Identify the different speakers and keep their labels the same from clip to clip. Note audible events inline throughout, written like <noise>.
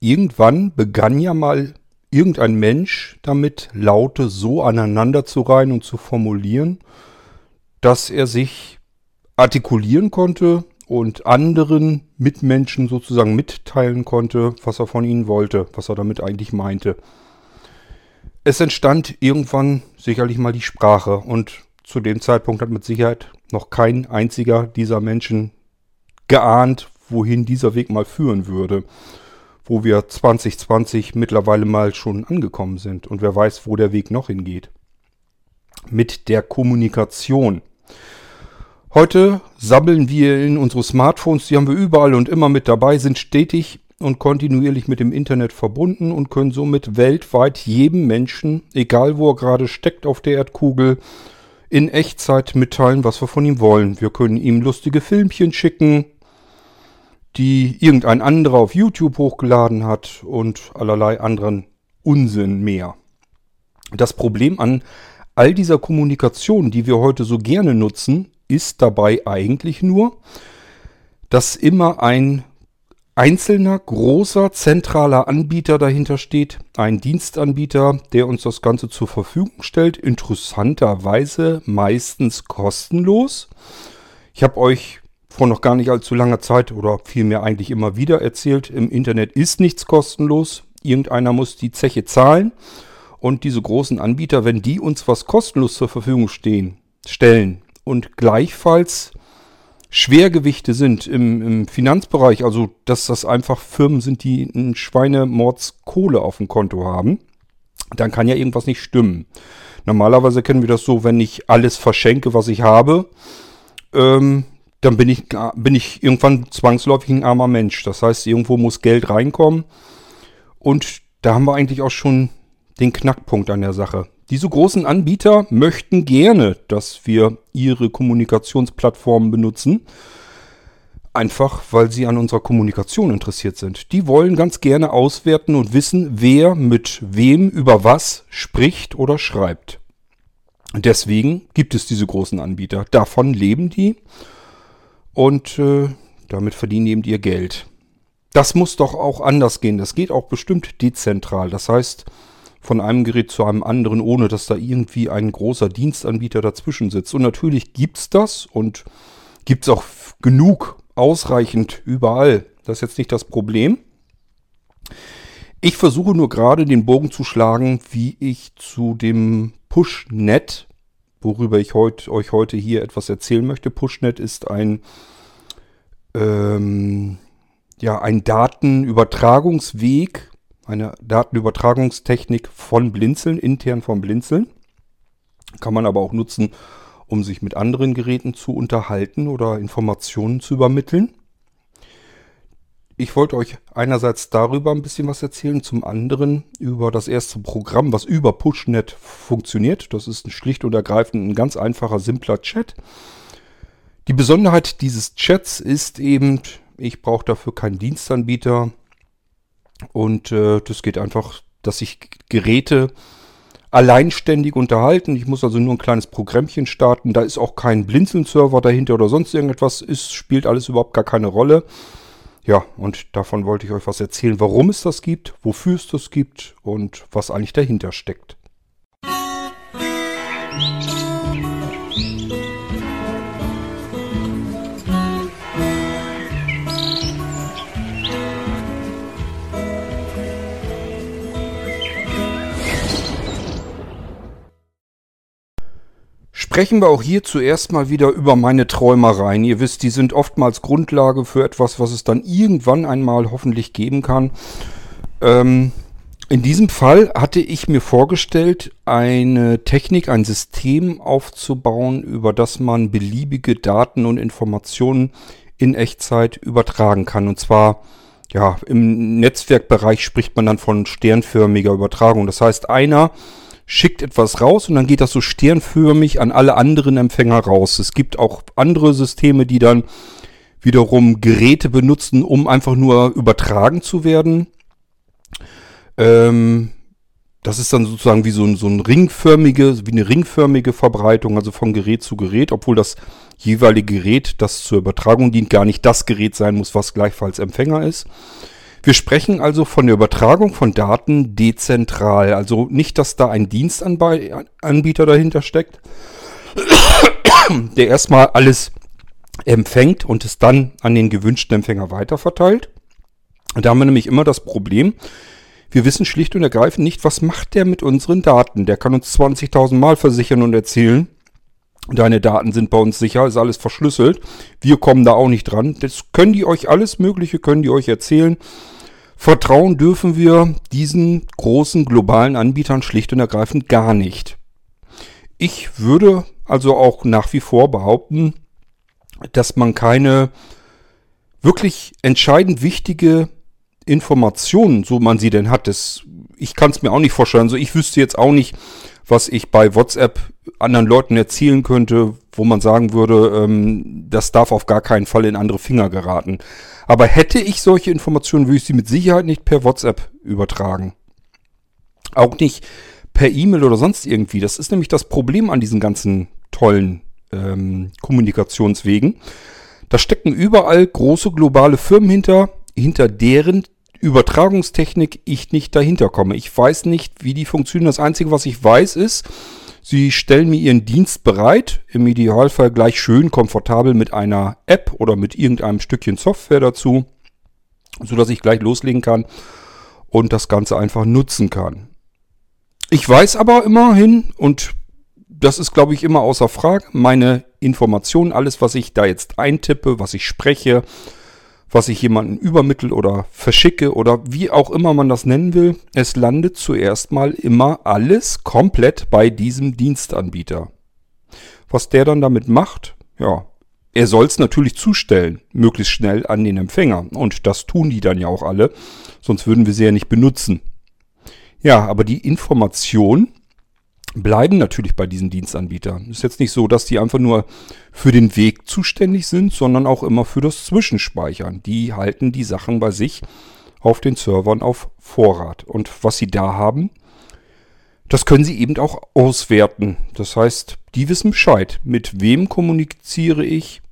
Speaker 1: irgendwann begann ja mal irgendein Mensch damit, Laute so aneinander zu reihen und zu formulieren, dass er sich artikulieren konnte und anderen Mitmenschen sozusagen mitteilen konnte, was er von ihnen wollte, was er damit eigentlich meinte. Es entstand irgendwann sicherlich mal die Sprache und zu dem Zeitpunkt hat mit Sicherheit noch kein einziger dieser Menschen geahnt, wohin dieser Weg mal führen würde. Wo wir 2020 mittlerweile mal schon angekommen sind und wer weiß, wo der Weg noch hingeht. Mit der Kommunikation. Heute sammeln wir in unsere Smartphones, die haben wir überall und immer mit dabei, sind stetig und kontinuierlich mit dem Internet verbunden und können somit weltweit jedem Menschen, egal wo er gerade steckt auf der Erdkugel, in Echtzeit mitteilen, was wir von ihm wollen. Wir können ihm lustige Filmchen schicken, die irgendein anderer auf YouTube hochgeladen hat und allerlei anderen Unsinn mehr. Das Problem an all dieser Kommunikation, die wir heute so gerne nutzen, ist dabei eigentlich nur, dass immer ein einzelner großer zentraler Anbieter dahinter steht, ein Dienstanbieter, der uns das Ganze zur Verfügung stellt, interessanterweise meistens kostenlos. Ich habe euch vor noch gar nicht allzu langer Zeit oder vielmehr eigentlich immer wieder erzählt, im Internet ist nichts kostenlos. Irgendeiner muss die Zeche zahlen. Und diese großen Anbieter, wenn die uns was kostenlos zur Verfügung stehen, stellen und gleichfalls Schwergewichte sind im, im Finanzbereich, also dass das einfach Firmen sind, die einen Schweinemordskohle auf dem Konto haben, dann kann ja irgendwas nicht stimmen. Normalerweise kennen wir das so, wenn ich alles verschenke, was ich habe, ähm, dann bin ich, bin ich irgendwann zwangsläufig ein armer Mensch. Das heißt, irgendwo muss Geld reinkommen. Und da haben wir eigentlich auch schon den Knackpunkt an der Sache. Diese großen Anbieter möchten gerne, dass wir ihre Kommunikationsplattformen benutzen. Einfach, weil sie an unserer Kommunikation interessiert sind. Die wollen ganz gerne auswerten und wissen, wer mit wem über was spricht oder schreibt. Deswegen gibt es diese großen Anbieter. Davon leben die und äh, damit verdienen die eben ihr Geld. Das muss doch auch anders gehen. Das geht auch bestimmt dezentral. Das heißt, von einem Gerät zu einem anderen, ohne dass da irgendwie ein großer Dienstanbieter dazwischen sitzt. Und natürlich gibt es das und gibt es auch genug, ausreichend überall. Das ist jetzt nicht das Problem. Ich versuche nur gerade den Bogen zu schlagen, wie ich zu dem Pushnet, worüber ich heut, euch heute hier etwas erzählen möchte. Pushnet ist ein, ähm, ja, ein Datenübertragungsweg eine Datenübertragungstechnik von Blinzeln, intern von Blinzeln. Kann man aber auch nutzen, um sich mit anderen Geräten zu unterhalten oder Informationen zu übermitteln. Ich wollte euch einerseits darüber ein bisschen was erzählen, zum anderen über das erste Programm, was über Pushnet funktioniert. Das ist schlicht und ergreifend ein ganz einfacher, simpler Chat. Die Besonderheit dieses Chats ist eben, ich brauche dafür keinen Dienstanbieter. Und äh, das geht einfach, dass sich Geräte alleinständig unterhalten. Ich muss also nur ein kleines Programmchen starten. Da ist auch kein Blinzeln-Server dahinter oder sonst irgendetwas. Es spielt alles überhaupt gar keine Rolle. Ja, und davon wollte ich euch was erzählen, warum es das gibt, wofür es das gibt und was eigentlich dahinter steckt. Sprechen wir auch hier zuerst mal wieder über meine Träumereien. Ihr wisst, die sind oftmals Grundlage für etwas, was es dann irgendwann einmal hoffentlich geben kann. Ähm, in diesem Fall hatte ich mir vorgestellt, eine Technik, ein System aufzubauen, über das man beliebige Daten und Informationen in Echtzeit übertragen kann. Und zwar, ja, im Netzwerkbereich spricht man dann von sternförmiger Übertragung. Das heißt, einer schickt etwas raus und dann geht das so sternförmig an alle anderen Empfänger raus. Es gibt auch andere Systeme, die dann wiederum Geräte benutzen, um einfach nur übertragen zu werden. Ähm, das ist dann sozusagen wie so ein, so ein ringförmige, wie eine ringförmige Verbreitung, also von Gerät zu Gerät, obwohl das jeweilige Gerät, das zur Übertragung dient, gar nicht das Gerät sein muss, was gleichfalls Empfänger ist. Wir sprechen also von der Übertragung von Daten dezentral. Also nicht, dass da ein Dienstanbieter dahinter steckt, der erstmal alles empfängt und es dann an den gewünschten Empfänger weiterverteilt. Da haben wir nämlich immer das Problem, wir wissen schlicht und ergreifend nicht, was macht der mit unseren Daten. Der kann uns 20.000 Mal versichern und erzählen, deine Daten sind bei uns sicher, ist alles verschlüsselt. Wir kommen da auch nicht dran. Das können die euch alles Mögliche, können die euch erzählen. Vertrauen dürfen wir diesen großen globalen Anbietern schlicht und ergreifend gar nicht. Ich würde also auch nach wie vor behaupten, dass man keine wirklich entscheidend wichtige Informationen, so man sie denn hat, das, ich kann es mir auch nicht vorstellen. Also ich wüsste jetzt auch nicht, was ich bei WhatsApp anderen Leuten erzählen könnte, wo man sagen würde, ähm, das darf auf gar keinen Fall in andere Finger geraten. Aber hätte ich solche Informationen, würde ich sie mit Sicherheit nicht per WhatsApp übertragen. Auch nicht per E-Mail oder sonst irgendwie. Das ist nämlich das Problem an diesen ganzen tollen ähm, Kommunikationswegen. Da stecken überall große globale Firmen hinter, hinter deren Übertragungstechnik ich nicht dahinter komme. Ich weiß nicht, wie die funktionieren. Das Einzige, was ich weiß, ist, sie stellen mir ihren Dienst bereit, im Idealfall gleich schön komfortabel mit einer App oder mit irgendeinem Stückchen Software dazu, sodass ich gleich loslegen kann und das Ganze einfach nutzen kann. Ich weiß aber immerhin, und das ist, glaube ich, immer außer Frage, meine Informationen, alles, was ich da jetzt eintippe, was ich spreche, was ich jemanden übermittel oder verschicke oder wie auch immer man das nennen will, es landet zuerst mal immer alles komplett bei diesem Dienstanbieter. Was der dann damit macht, ja, er soll es natürlich zustellen, möglichst schnell an den Empfänger. Und das tun die dann ja auch alle, sonst würden wir sie ja nicht benutzen. Ja, aber die Information bleiben natürlich bei diesen Dienstanbietern. Ist jetzt nicht so, dass die einfach nur für den Weg zuständig sind, sondern auch immer für das Zwischenspeichern. Die halten die Sachen bei sich auf den Servern auf Vorrat. Und was sie da haben, das können sie eben auch auswerten. Das heißt, die wissen Bescheid. Mit wem kommuniziere ich?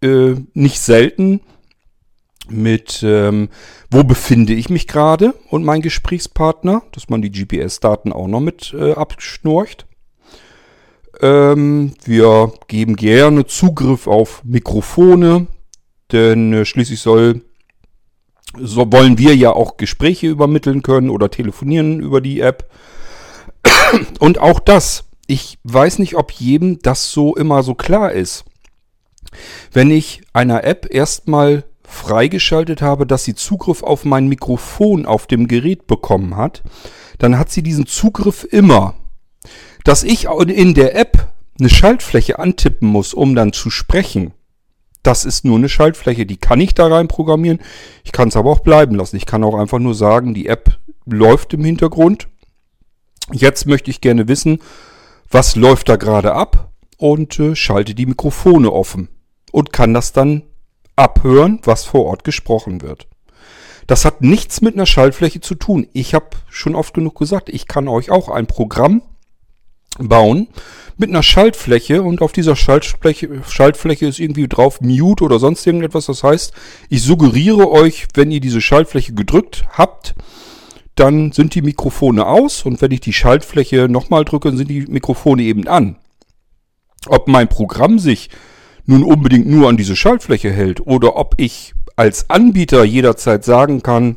Speaker 1: Äh, nicht selten mit, ähm, wo befinde ich mich gerade und mein Gesprächspartner, dass man die GPS-Daten auch noch mit äh, abschnorcht. Ähm, wir geben gerne Zugriff auf Mikrofone, denn äh, schließlich soll, so wollen wir ja auch Gespräche übermitteln können oder telefonieren über die App. <coughs> Und auch das, ich weiß nicht, ob jedem das so immer so klar ist. Wenn ich einer App erstmal freigeschaltet habe, dass sie Zugriff auf mein Mikrofon auf dem Gerät bekommen hat, dann hat sie diesen Zugriff immer. Dass ich in der App eine Schaltfläche antippen muss, um dann zu sprechen, das ist nur eine Schaltfläche, die kann ich da rein programmieren. Ich kann es aber auch bleiben lassen. Ich kann auch einfach nur sagen, die App läuft im Hintergrund. Jetzt möchte ich gerne wissen, was läuft da gerade ab und äh, schalte die Mikrofone offen und kann das dann abhören, was vor Ort gesprochen wird. Das hat nichts mit einer Schaltfläche zu tun. Ich habe schon oft genug gesagt, ich kann euch auch ein Programm bauen mit einer Schaltfläche und auf dieser Schaltfläche, Schaltfläche ist irgendwie drauf Mute oder sonst irgendetwas. Das heißt, ich suggeriere euch, wenn ihr diese Schaltfläche gedrückt habt, dann sind die Mikrofone aus und wenn ich die Schaltfläche nochmal drücke, sind die Mikrofone eben an. Ob mein Programm sich nun unbedingt nur an diese Schaltfläche hält oder ob ich als Anbieter jederzeit sagen kann,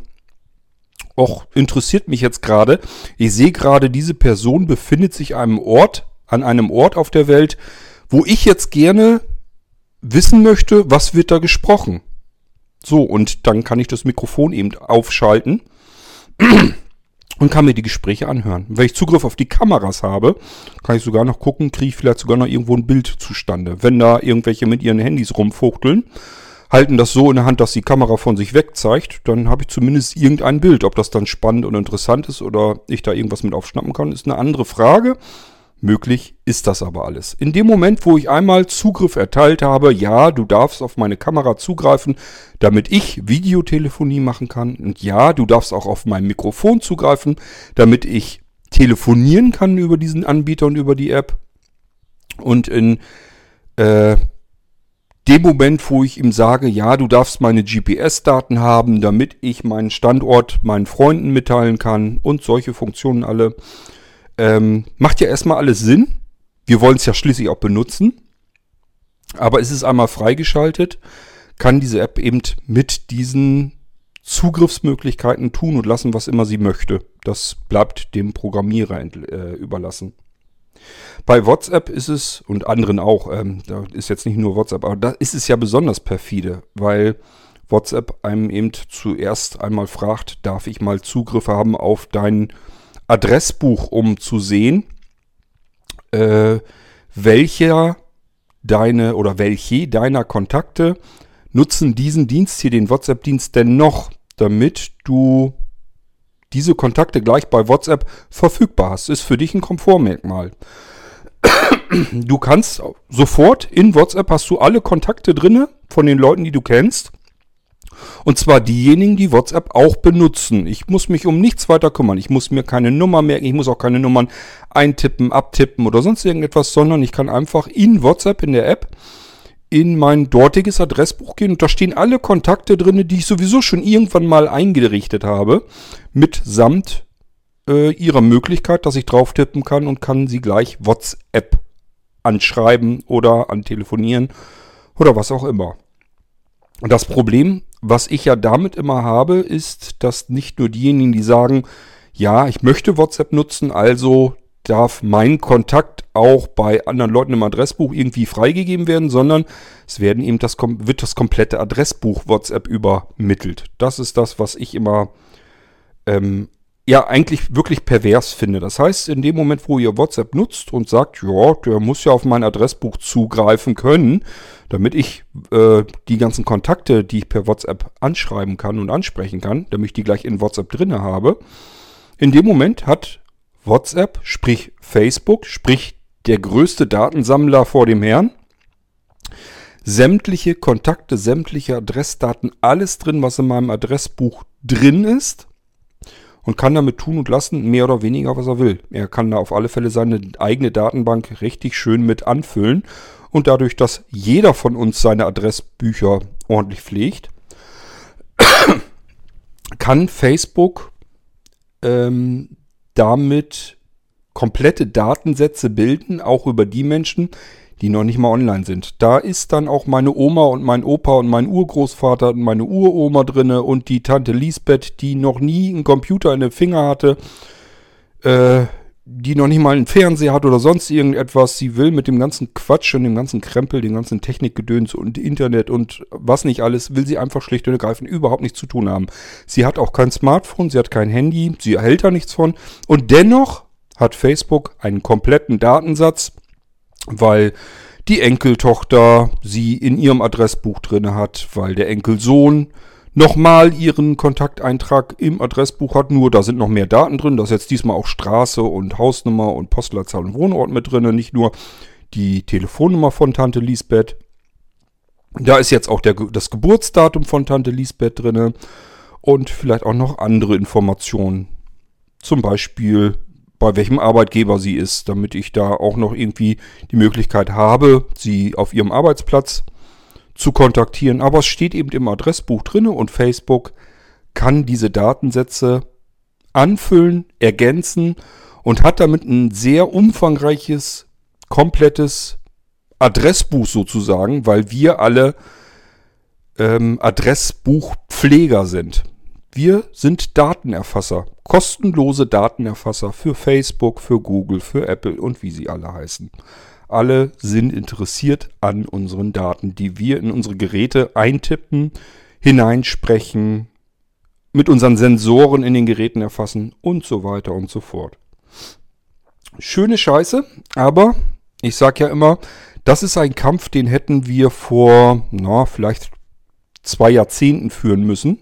Speaker 1: Och, interessiert mich jetzt gerade. Ich sehe gerade, diese Person befindet sich einem Ort, an einem Ort auf der Welt, wo ich jetzt gerne wissen möchte, was wird da gesprochen. So, und dann kann ich das Mikrofon eben aufschalten und kann mir die Gespräche anhören. Wenn ich Zugriff auf die Kameras habe, kann ich sogar noch gucken, kriege ich vielleicht sogar noch irgendwo ein Bild zustande. Wenn da irgendwelche mit ihren Handys rumfuchteln, halten das so in der Hand, dass die Kamera von sich weg zeigt, dann habe ich zumindest irgendein Bild. Ob das dann spannend und interessant ist oder ich da irgendwas mit aufschnappen kann, ist eine andere Frage. Möglich ist das aber alles. In dem Moment, wo ich einmal Zugriff erteilt habe, ja, du darfst auf meine Kamera zugreifen, damit ich Videotelefonie machen kann. Und ja, du darfst auch auf mein Mikrofon zugreifen, damit ich telefonieren kann über diesen Anbieter und über die App. Und in äh, dem Moment, wo ich ihm sage, ja, du darfst meine GPS-Daten haben, damit ich meinen Standort meinen Freunden mitteilen kann und solche Funktionen alle, ähm, macht ja erstmal alles Sinn. Wir wollen es ja schließlich auch benutzen. Aber ist es einmal freigeschaltet, kann diese App eben mit diesen Zugriffsmöglichkeiten tun und lassen, was immer sie möchte. Das bleibt dem Programmierer äh, überlassen. Bei WhatsApp ist es, und anderen auch, ähm, da ist jetzt nicht nur WhatsApp, aber da ist es ja besonders perfide, weil WhatsApp einem eben zuerst einmal fragt, darf ich mal Zugriffe haben auf dein Adressbuch, um zu sehen, äh, welcher deine oder welche deiner Kontakte nutzen diesen Dienst hier, den WhatsApp-Dienst, denn noch, damit du diese Kontakte gleich bei WhatsApp verfügbar hast. Ist für dich ein Komfortmerkmal. Du kannst sofort in WhatsApp hast du alle Kontakte drinne von den Leuten, die du kennst. Und zwar diejenigen, die WhatsApp auch benutzen. Ich muss mich um nichts weiter kümmern. Ich muss mir keine Nummer merken. Ich muss auch keine Nummern eintippen, abtippen oder sonst irgendetwas, sondern ich kann einfach in WhatsApp in der App in mein dortiges Adressbuch gehen und da stehen alle Kontakte drin, die ich sowieso schon irgendwann mal eingerichtet habe, mitsamt äh, ihrer Möglichkeit, dass ich drauf tippen kann und kann sie gleich WhatsApp anschreiben oder antelefonieren oder was auch immer. Und das Problem, was ich ja damit immer habe, ist, dass nicht nur diejenigen, die sagen, ja, ich möchte WhatsApp nutzen, also darf mein Kontakt auch bei anderen Leuten im Adressbuch irgendwie freigegeben werden, sondern es werden eben das, wird das komplette Adressbuch WhatsApp übermittelt. Das ist das, was ich immer ähm, ja eigentlich wirklich pervers finde. Das heißt, in dem Moment, wo ihr WhatsApp nutzt und sagt, ja, der muss ja auf mein Adressbuch zugreifen können, damit ich äh, die ganzen Kontakte, die ich per WhatsApp anschreiben kann und ansprechen kann, damit ich die gleich in WhatsApp drinne habe. In dem Moment hat WhatsApp, sprich Facebook, sprich der größte Datensammler vor dem Herrn. Sämtliche Kontakte, sämtliche Adressdaten, alles drin, was in meinem Adressbuch drin ist. Und kann damit tun und lassen, mehr oder weniger, was er will. Er kann da auf alle Fälle seine eigene Datenbank richtig schön mit anfüllen. Und dadurch, dass jeder von uns seine Adressbücher ordentlich pflegt, <coughs> kann Facebook ähm, damit komplette Datensätze bilden, auch über die Menschen, die noch nicht mal online sind. Da ist dann auch meine Oma und mein Opa und mein Urgroßvater und meine Uroma drinne und die Tante Lisbeth, die noch nie einen Computer in den Finger hatte, äh, die noch nicht mal einen Fernseher hat oder sonst irgendetwas. Sie will mit dem ganzen Quatsch und dem ganzen Krempel, dem ganzen Technikgedöns und Internet und was nicht alles, will sie einfach schlicht und ergreifend überhaupt nichts zu tun haben. Sie hat auch kein Smartphone, sie hat kein Handy, sie erhält da nichts von und dennoch hat Facebook einen kompletten Datensatz, weil die Enkeltochter sie in ihrem Adressbuch drin hat, weil der Enkelsohn nochmal ihren Kontakteintrag im Adressbuch hat. Nur da sind noch mehr Daten drin. Da ist jetzt diesmal auch Straße und Hausnummer und Postleitzahl und Wohnort mit drin. Nicht nur die Telefonnummer von Tante Lisbeth. Da ist jetzt auch der, das Geburtsdatum von Tante Lisbeth drin. Und vielleicht auch noch andere Informationen. Zum Beispiel bei welchem Arbeitgeber sie ist, damit ich da auch noch irgendwie die Möglichkeit habe, sie auf ihrem Arbeitsplatz zu kontaktieren. Aber es steht eben im Adressbuch drin und Facebook kann diese Datensätze anfüllen, ergänzen und hat damit ein sehr umfangreiches, komplettes Adressbuch sozusagen, weil wir alle ähm, Adressbuchpfleger sind. Wir sind Datenerfasser, kostenlose Datenerfasser für Facebook, für Google, für Apple und wie sie alle heißen alle sind interessiert an unseren Daten, die wir in unsere Geräte eintippen, hineinsprechen, mit unseren Sensoren in den Geräten erfassen und so weiter und so fort. Schöne Scheiße, aber ich sage ja immer, das ist ein Kampf, den hätten wir vor, na, vielleicht zwei Jahrzehnten führen müssen.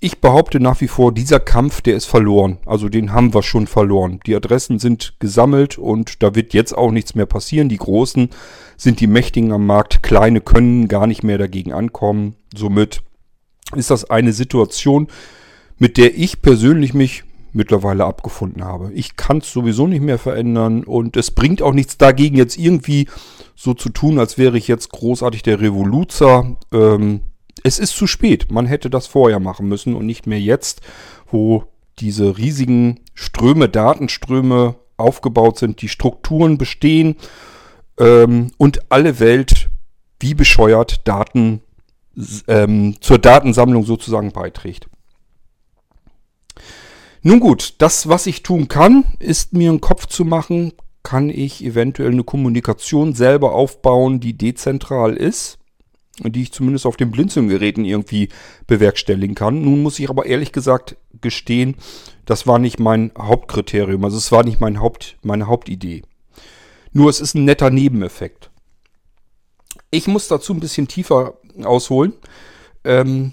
Speaker 1: Ich behaupte nach wie vor, dieser Kampf, der ist verloren. Also den haben wir schon verloren. Die Adressen sind gesammelt und da wird jetzt auch nichts mehr passieren. Die Großen sind die Mächtigen am Markt. Kleine können gar nicht mehr dagegen ankommen. Somit ist das eine Situation, mit der ich persönlich mich mittlerweile abgefunden habe. Ich kann es sowieso nicht mehr verändern und es bringt auch nichts dagegen, jetzt irgendwie so zu tun, als wäre ich jetzt großartig der Revoluzer. Ähm, es ist zu spät. Man hätte das vorher machen müssen und nicht mehr jetzt, wo diese riesigen Ströme, Datenströme aufgebaut sind, die Strukturen bestehen ähm, und alle Welt wie bescheuert Daten ähm, zur Datensammlung sozusagen beiträgt. Nun gut, das, was ich tun kann, ist mir einen Kopf zu machen, kann ich eventuell eine Kommunikation selber aufbauen, die dezentral ist, die ich zumindest auf den Blinzelgeräten irgendwie bewerkstelligen kann. Nun muss ich aber ehrlich gesagt gestehen, das war nicht mein Hauptkriterium, also es war nicht mein Haupt, meine Hauptidee. Nur es ist ein netter Nebeneffekt. Ich muss dazu ein bisschen tiefer ausholen. Ähm,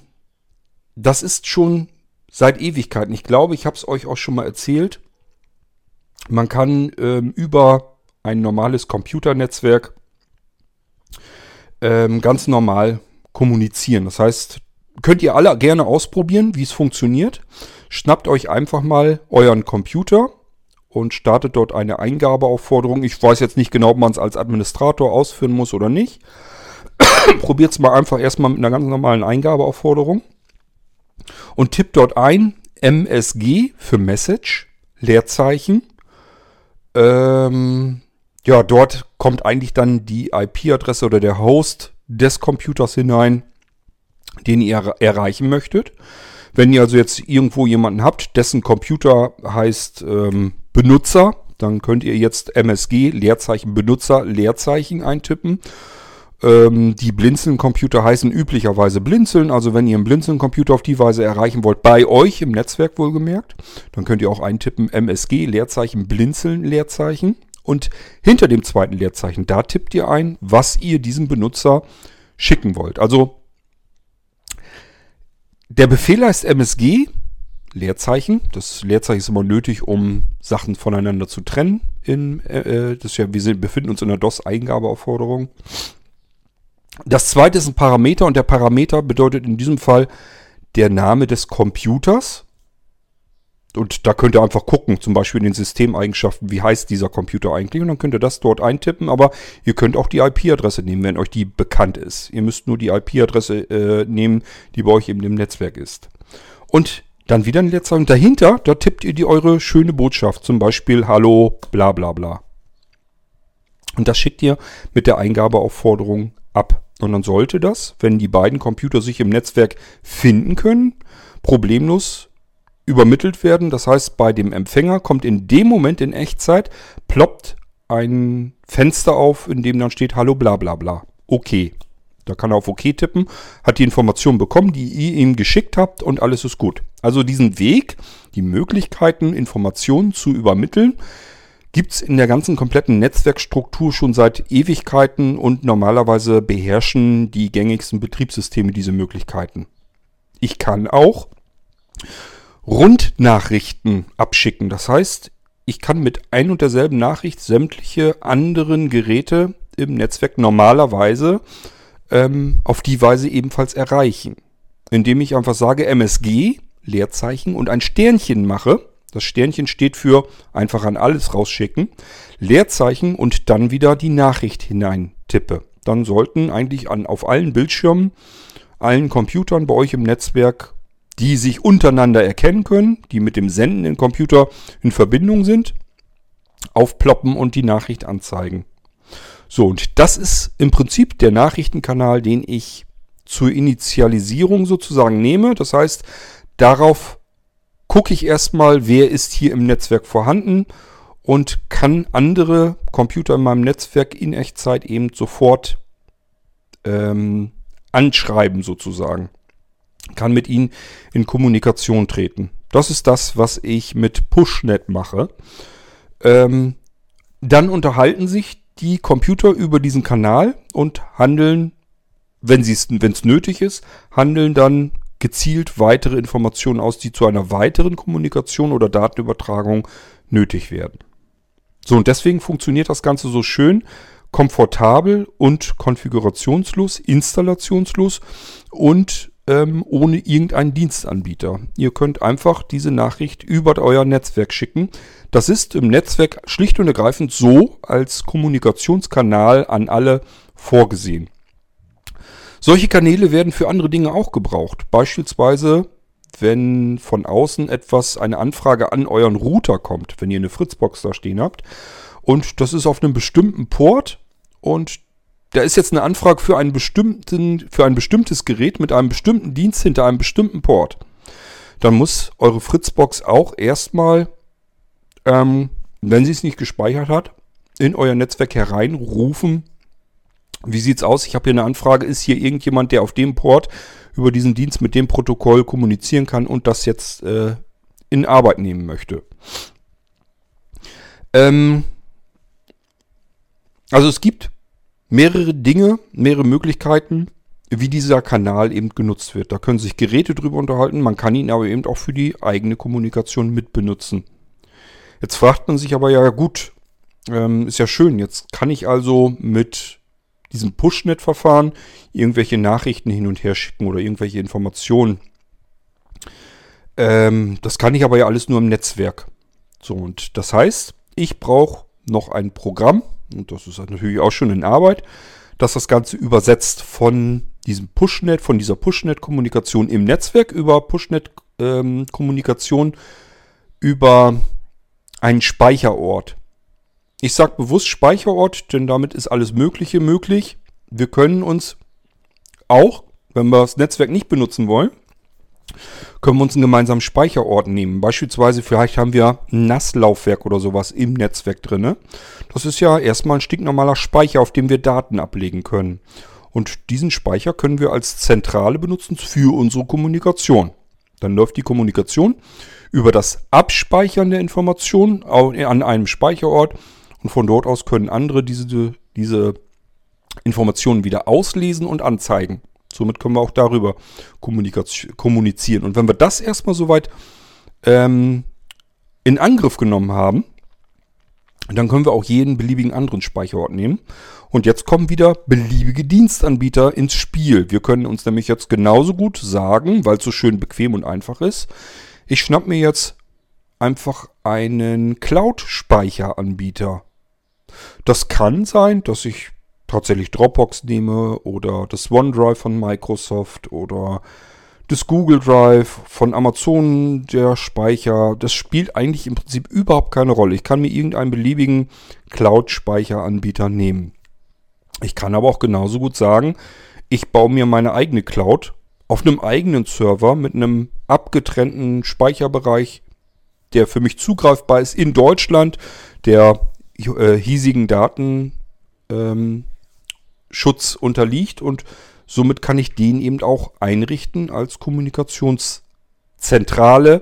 Speaker 1: das ist schon seit Ewigkeiten. Ich glaube, ich habe es euch auch schon mal erzählt. Man kann ähm, über ein normales Computernetzwerk ähm, ganz normal kommunizieren. Das heißt, könnt ihr alle gerne ausprobieren, wie es funktioniert. Schnappt euch einfach mal euren Computer und startet dort eine Eingabeaufforderung. Ich weiß jetzt nicht genau, ob man es als Administrator ausführen muss oder nicht. <coughs> Probiert es mal einfach erstmal mit einer ganz normalen Eingabeaufforderung und tippt dort ein MSG für Message, Leerzeichen. Ähm, ja, dort kommt eigentlich dann die IP-Adresse oder der Host des Computers hinein, den ihr erreichen möchtet. Wenn ihr also jetzt irgendwo jemanden habt, dessen Computer heißt ähm, Benutzer, dann könnt ihr jetzt MSG Leerzeichen Benutzer Leerzeichen eintippen. Ähm, die Blinzeln-Computer heißen üblicherweise Blinzeln. Also wenn ihr einen Blinzeln-Computer auf die Weise erreichen wollt, bei euch im Netzwerk wohlgemerkt, dann könnt ihr auch eintippen MSG Leerzeichen Blinzeln Leerzeichen. Und hinter dem zweiten Leerzeichen, da tippt ihr ein, was ihr diesem Benutzer schicken wollt. Also der Befehl heißt MSG, Leerzeichen. Das Leerzeichen ist immer nötig, um Sachen voneinander zu trennen. In, äh, äh das ja, wir sind, befinden uns in der DOS-Eingabeaufforderung. Das zweite ist ein Parameter und der Parameter bedeutet in diesem Fall der Name des Computers. Und da könnt ihr einfach gucken, zum Beispiel in den Systemeigenschaften, wie heißt dieser Computer eigentlich. Und dann könnt ihr das dort eintippen, aber ihr könnt auch die IP-Adresse nehmen, wenn euch die bekannt ist. Ihr müsst nur die IP-Adresse äh, nehmen, die bei euch eben im Netzwerk ist. Und dann wieder ein letzter. Und dahinter, da tippt ihr die eure schöne Botschaft. Zum Beispiel Hallo, bla bla bla. Und das schickt ihr mit der Eingabeaufforderung ab. Und dann sollte das, wenn die beiden Computer sich im Netzwerk finden können, problemlos übermittelt werden. Das heißt, bei dem Empfänger kommt in dem Moment in Echtzeit, ploppt ein Fenster auf, in dem dann steht Hallo bla bla bla. Okay. Da kann er auf OK tippen, hat die Information bekommen, die ihr ihm geschickt habt und alles ist gut. Also diesen Weg, die Möglichkeiten, Informationen zu übermitteln, gibt es in der ganzen kompletten Netzwerkstruktur schon seit Ewigkeiten und normalerweise beherrschen die gängigsten Betriebssysteme diese Möglichkeiten. Ich kann auch Rundnachrichten abschicken. Das heißt, ich kann mit ein und derselben Nachricht sämtliche anderen Geräte im Netzwerk normalerweise ähm, auf die Weise ebenfalls erreichen. Indem ich einfach sage MSG, Leerzeichen und ein Sternchen mache. Das Sternchen steht für einfach an alles rausschicken. Leerzeichen und dann wieder die Nachricht hinein tippe. Dann sollten eigentlich an, auf allen Bildschirmen, allen Computern bei euch im Netzwerk die sich untereinander erkennen können, die mit dem sendenden Computer in Verbindung sind, aufploppen und die Nachricht anzeigen. So, und das ist im Prinzip der Nachrichtenkanal, den ich zur Initialisierung sozusagen nehme. Das heißt, darauf gucke ich erstmal, wer ist hier im Netzwerk vorhanden und kann andere Computer in meinem Netzwerk in Echtzeit eben sofort ähm, anschreiben sozusagen kann mit ihnen in Kommunikation treten. Das ist das, was ich mit PushNet mache. Ähm, dann unterhalten sich die Computer über diesen Kanal und handeln, wenn es nötig ist, handeln dann gezielt weitere Informationen aus, die zu einer weiteren Kommunikation oder Datenübertragung nötig werden. So, und deswegen funktioniert das Ganze so schön, komfortabel und konfigurationslos, installationslos und ähm, ohne irgendeinen Dienstanbieter. Ihr könnt einfach diese Nachricht über euer Netzwerk schicken. Das ist im Netzwerk schlicht und ergreifend so als Kommunikationskanal an alle vorgesehen. Solche Kanäle werden für andere Dinge auch gebraucht. Beispielsweise, wenn von außen etwas, eine Anfrage an euren Router kommt, wenn ihr eine Fritzbox da stehen habt. Und das ist auf einem bestimmten Port und da ist jetzt eine Anfrage für, einen bestimmten, für ein bestimmtes Gerät mit einem bestimmten Dienst hinter einem bestimmten Port. Dann muss eure Fritzbox auch erstmal, ähm, wenn sie es nicht gespeichert hat, in euer Netzwerk hereinrufen. Wie sieht's aus? Ich habe hier eine Anfrage. Ist hier irgendjemand, der auf dem Port über diesen Dienst mit dem Protokoll kommunizieren kann und das jetzt äh, in Arbeit nehmen möchte? Ähm, also es gibt mehrere Dinge, mehrere Möglichkeiten, wie dieser Kanal eben genutzt wird. Da können sich Geräte drüber unterhalten, man kann ihn aber eben auch für die eigene Kommunikation mitbenutzen. Jetzt fragt man sich aber ja gut, ähm, ist ja schön, jetzt kann ich also mit diesem Pushnet-Verfahren irgendwelche Nachrichten hin und her schicken oder irgendwelche Informationen. Ähm, das kann ich aber ja alles nur im Netzwerk. So, und das heißt, ich brauche noch ein Programm, und das ist natürlich auch schon in Arbeit, dass das Ganze übersetzt von diesem Pushnet, von dieser Pushnet-Kommunikation im Netzwerk über Pushnet-Kommunikation ähm, über einen Speicherort. Ich sage bewusst Speicherort, denn damit ist alles Mögliche möglich. Wir können uns auch, wenn wir das Netzwerk nicht benutzen wollen, können wir uns einen gemeinsamen Speicherort nehmen. Beispielsweise vielleicht haben wir ein NAS-Laufwerk oder sowas im Netzwerk drin. Das ist ja erstmal ein stinknormaler Speicher, auf dem wir Daten ablegen können. Und diesen Speicher können wir als Zentrale benutzen für unsere Kommunikation. Dann läuft die Kommunikation über das Abspeichern der Informationen an einem Speicherort und von dort aus können andere diese, diese Informationen wieder auslesen und anzeigen. Somit können wir auch darüber kommunizieren. Und wenn wir das erstmal soweit ähm, in Angriff genommen haben, dann können wir auch jeden beliebigen anderen Speicherort nehmen. Und jetzt kommen wieder beliebige Dienstanbieter ins Spiel. Wir können uns nämlich jetzt genauso gut sagen, weil es so schön bequem und einfach ist, ich schnapp mir jetzt einfach einen Cloud-Speicheranbieter. Das kann sein, dass ich tatsächlich Dropbox nehme oder das OneDrive von Microsoft oder das Google Drive von Amazon, der Speicher, das spielt eigentlich im Prinzip überhaupt keine Rolle. Ich kann mir irgendeinen beliebigen Cloud-Speicheranbieter nehmen. Ich kann aber auch genauso gut sagen, ich baue mir meine eigene Cloud auf einem eigenen Server mit einem abgetrennten Speicherbereich, der für mich zugreifbar ist in Deutschland, der äh, hiesigen Daten ähm, unterliegt und somit kann ich den eben auch einrichten als Kommunikationszentrale,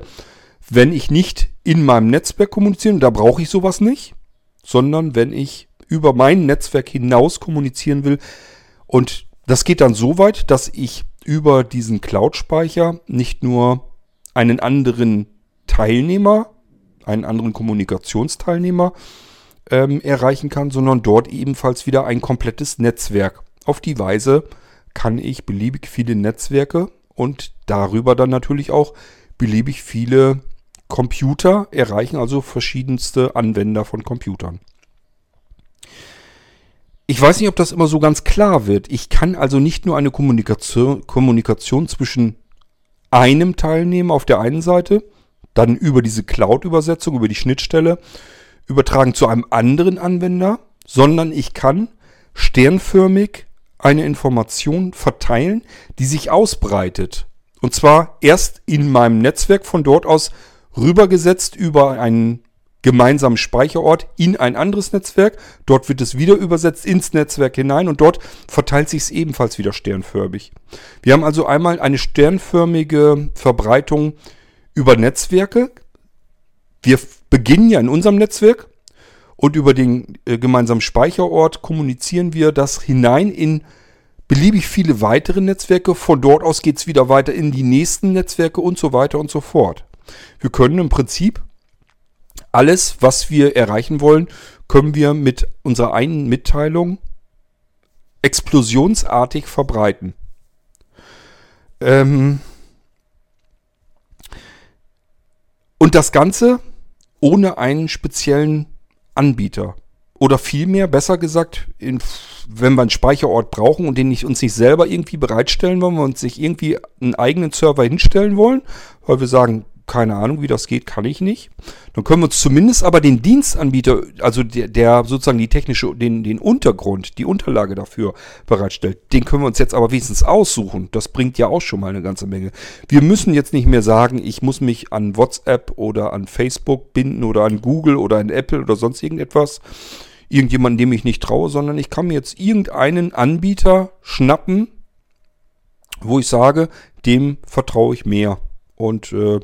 Speaker 1: wenn ich nicht in meinem Netzwerk kommuniziere, da brauche ich sowas nicht, sondern wenn ich über mein Netzwerk hinaus kommunizieren will und das geht dann so weit, dass ich über diesen Cloud-Speicher nicht nur einen anderen Teilnehmer, einen anderen Kommunikationsteilnehmer ähm, erreichen kann, sondern dort ebenfalls wieder ein komplettes Netzwerk. Auf die Weise kann ich beliebig viele Netzwerke und darüber dann natürlich auch beliebig viele Computer erreichen, also verschiedenste Anwender von Computern. Ich weiß nicht, ob das immer so ganz klar wird. Ich kann also nicht nur eine Kommunikation, Kommunikation zwischen einem Teilnehmer auf der einen Seite, dann über diese Cloud-Übersetzung, über die Schnittstelle übertragen zu einem anderen Anwender, sondern ich kann sternförmig eine Information verteilen, die sich ausbreitet. Und zwar erst in meinem Netzwerk von dort aus rübergesetzt über einen gemeinsamen Speicherort in ein anderes Netzwerk. Dort wird es wieder übersetzt ins Netzwerk hinein und dort verteilt sich es ebenfalls wieder sternförmig. Wir haben also einmal eine sternförmige Verbreitung über Netzwerke, wir beginnen ja in unserem Netzwerk und über den äh, gemeinsamen Speicherort kommunizieren wir das hinein in beliebig viele weitere Netzwerke. Von dort aus geht es wieder weiter in die nächsten Netzwerke und so weiter und so fort. Wir können im Prinzip alles, was wir erreichen wollen, können wir mit unserer einen Mitteilung explosionsartig verbreiten. Ähm und das Ganze ohne einen speziellen Anbieter. Oder vielmehr, besser gesagt, in, wenn wir einen Speicherort brauchen und den nicht, uns nicht selber irgendwie bereitstellen wollen, wir uns nicht irgendwie einen eigenen Server hinstellen wollen, weil wir sagen, keine Ahnung, wie das geht, kann ich nicht. Dann können wir uns zumindest aber den Dienstanbieter, also der, der sozusagen die technische, den, den Untergrund, die Unterlage dafür bereitstellt, den können wir uns jetzt aber wenigstens aussuchen. Das bringt ja auch schon mal eine ganze Menge. Wir müssen jetzt nicht mehr sagen, ich muss mich an WhatsApp oder an Facebook binden oder an Google oder an Apple oder sonst irgendetwas. Irgendjemanden, dem ich nicht traue, sondern ich kann mir jetzt irgendeinen Anbieter schnappen, wo ich sage, dem vertraue ich mehr. Und äh,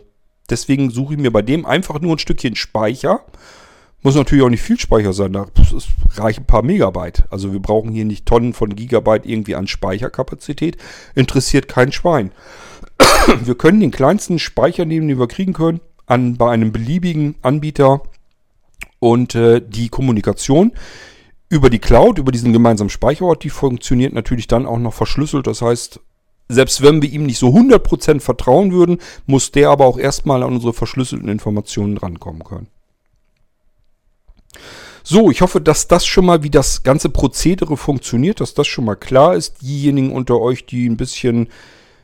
Speaker 1: Deswegen suche ich mir bei dem einfach nur ein Stückchen Speicher. Muss natürlich auch nicht viel Speicher sein, da reichen ein paar Megabyte. Also wir brauchen hier nicht Tonnen von Gigabyte irgendwie an Speicherkapazität. Interessiert kein Schwein. <clears throat> Wir können den kleinsten Speicher nehmen, den wir kriegen können, an, bei einem beliebigen Anbieter und äh, die Kommunikation über die Cloud, über diesen gemeinsamen Speicherort, die funktioniert natürlich dann auch noch verschlüsselt. Das heißt, selbst wenn wir ihm nicht so 100% vertrauen würden, muss der aber auch erstmal an unsere verschlüsselten Informationen rankommen können. So, ich hoffe, dass das schon mal, wie das ganze Prozedere funktioniert, dass das schon mal klar ist. Diejenigen unter euch, die ein bisschen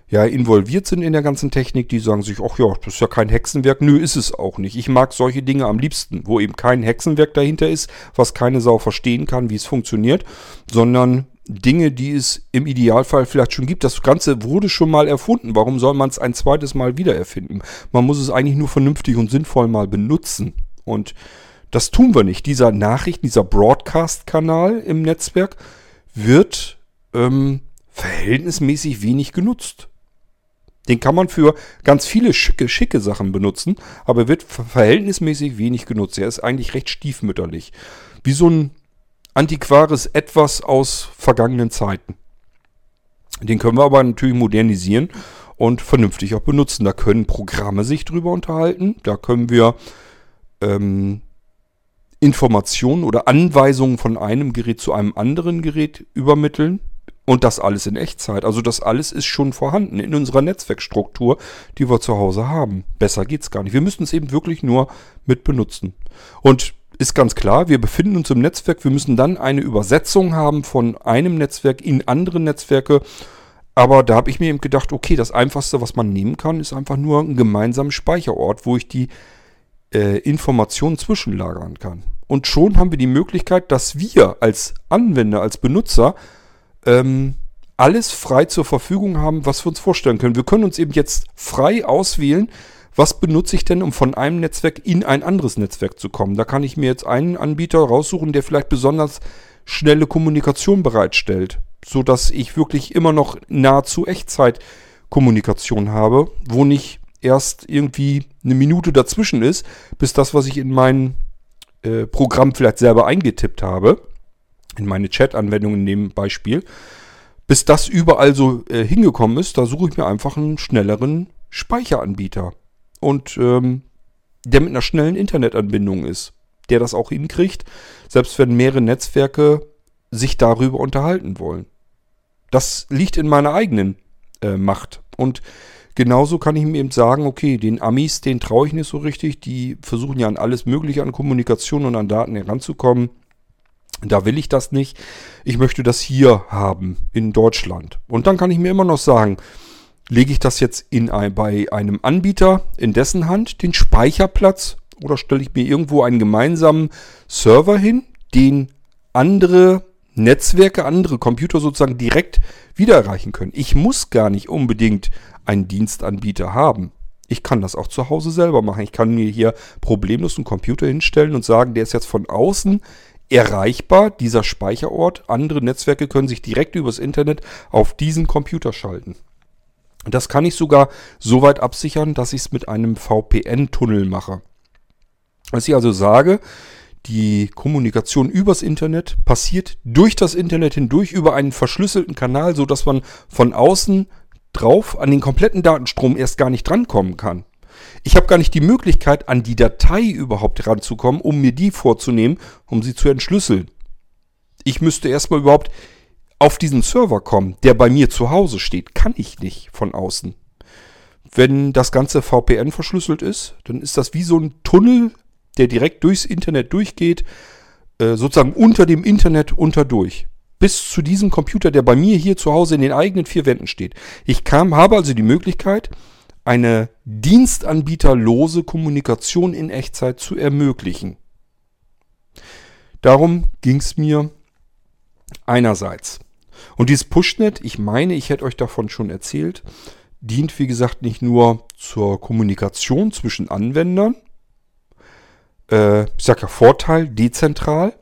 Speaker 1: ja, involviert sind in der ganzen Technik, die sagen sich, ach ja, das ist ja kein Hexenwerk. Nö, ist es auch nicht. Ich mag solche Dinge am liebsten, wo eben kein Hexenwerk dahinter ist, was keine Sau verstehen kann, wie es funktioniert, sondern Dinge, die es im Idealfall vielleicht schon gibt. Das Ganze wurde schon mal erfunden. Warum soll man es ein zweites Mal wieder erfinden? Man muss es eigentlich nur vernünftig und sinnvoll mal benutzen. Und das tun wir nicht. Dieser Nachrichten, dieser Broadcast-Kanal im Netzwerk wird ähm, verhältnismäßig wenig genutzt. Den kann man für ganz viele schicke, schicke Sachen benutzen, aber wird verhältnismäßig wenig genutzt. Er ist eigentlich recht stiefmütterlich. Wie so ein antiquares Etwas aus vergangenen Zeiten. Den können wir aber natürlich modernisieren und vernünftig auch benutzen. Da können Programme sich drüber unterhalten. Da können wir ähm, Informationen oder Anweisungen von einem Gerät zu einem anderen Gerät übermitteln. Und das alles in Echtzeit. Also das alles ist schon vorhanden in unserer Netzwerkstruktur, die wir zu Hause haben. Besser geht's gar nicht. Wir müssen es eben wirklich nur mit benutzen. Und ist ganz klar, wir befinden uns im Netzwerk, wir müssen dann eine Übersetzung haben von einem Netzwerk in andere Netzwerke. Aber da habe ich mir eben gedacht, okay, das Einfachste, was man nehmen kann, ist einfach nur ein gemeinsamer Speicherort, wo ich die äh, Informationen zwischenlagern kann. Und schon haben wir die Möglichkeit, dass wir als Anwender, als Benutzer ähm, alles frei zur Verfügung haben, was wir uns vorstellen können. Wir können uns eben jetzt frei auswählen, was benutze ich denn, um von einem Netzwerk in ein anderes Netzwerk zu kommen. Da kann ich mir jetzt einen Anbieter raussuchen, der vielleicht besonders schnelle Kommunikation bereitstellt, sodass ich wirklich immer noch nahezu Echtzeit-Kommunikation habe, wo nicht erst irgendwie eine Minute dazwischen ist, bis das, was ich in mein äh, Programm vielleicht selber eingetippt habe, in meine Chat-Anwendung in dem Beispiel, bis das überall so äh, hingekommen ist, da suche ich mir einfach einen schnelleren Speicheranbieter und ähm, der mit einer schnellen Internetanbindung ist, der das auch hinkriegt, selbst wenn mehrere Netzwerke sich darüber unterhalten wollen. Das liegt in meiner eigenen äh, Macht. Und genauso kann ich mir eben sagen, okay, den Amis, den traue ich nicht so richtig. Die versuchen ja an alles Mögliche, an Kommunikation und an Daten heranzukommen. Da will ich das nicht. Ich möchte das hier haben, in Deutschland. Und dann kann ich mir immer noch sagen, lege ich das jetzt in ein, bei einem Anbieter in dessen Hand, den Speicherplatz, oder stelle ich mir irgendwo einen gemeinsamen Server hin, den andere Netzwerke, andere Computer sozusagen direkt wieder erreichen können. Ich muss gar nicht unbedingt einen Dienstanbieter haben. Ich kann das auch zu Hause selber machen. Ich kann mir hier problemlos einen Computer hinstellen und sagen, der ist jetzt von außen erreichbar, dieser Speicherort. Andere Netzwerke können sich direkt übers Internet auf diesen Computer schalten. Das kann ich sogar so weit absichern, dass ich es mit einem VPN-Tunnel mache. Was ich also sage, die Kommunikation übers Internet passiert durch das Internet hindurch über einen verschlüsselten Kanal, so dass man von außen drauf an den kompletten Datenstrom erst gar nicht drankommen kann. Ich habe gar nicht die Möglichkeit, an die Datei überhaupt ranzukommen, um mir die vorzunehmen, um sie zu entschlüsseln. Ich müsste erstmal überhaupt auf diesen Server kommen, der bei mir zu Hause steht, kann ich nicht von außen. Wenn das Ganze VPN verschlüsselt ist, dann ist das wie so ein Tunnel, der direkt durchs Internet durchgeht, äh, sozusagen unter dem Internet unterdurch. Bis zu diesem Computer, der bei mir hier zu Hause in den eigenen vier Wänden steht. Ich kam, habe also die Möglichkeit, eine dienstanbieterlose Kommunikation in Echtzeit zu ermöglichen. Darum ging es mir einerseits. Und dieses Pushnet, ich meine, ich hätte euch davon schon erzählt, dient wie gesagt nicht nur zur Kommunikation zwischen Anwendern. Äh, ich sage ja Vorteil dezentral,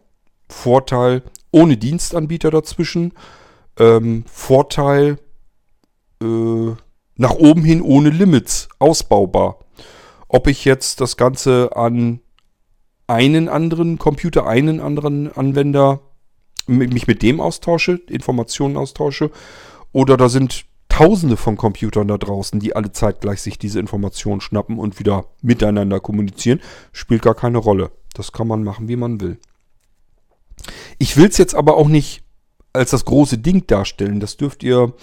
Speaker 1: Vorteil ohne Dienstanbieter dazwischen, ähm, Vorteil äh, nach oben hin ohne Limits, ausbaubar. Ob ich jetzt das Ganze an einen anderen Computer, einen anderen Anwender mich mit dem austausche, Informationen austausche, oder da sind Tausende von Computern da draußen, die alle zeitgleich sich diese Informationen schnappen und wieder miteinander kommunizieren, spielt gar keine Rolle. Das kann man machen, wie man will. Ich will es jetzt aber auch nicht als das große Ding darstellen. Das dürft ihr.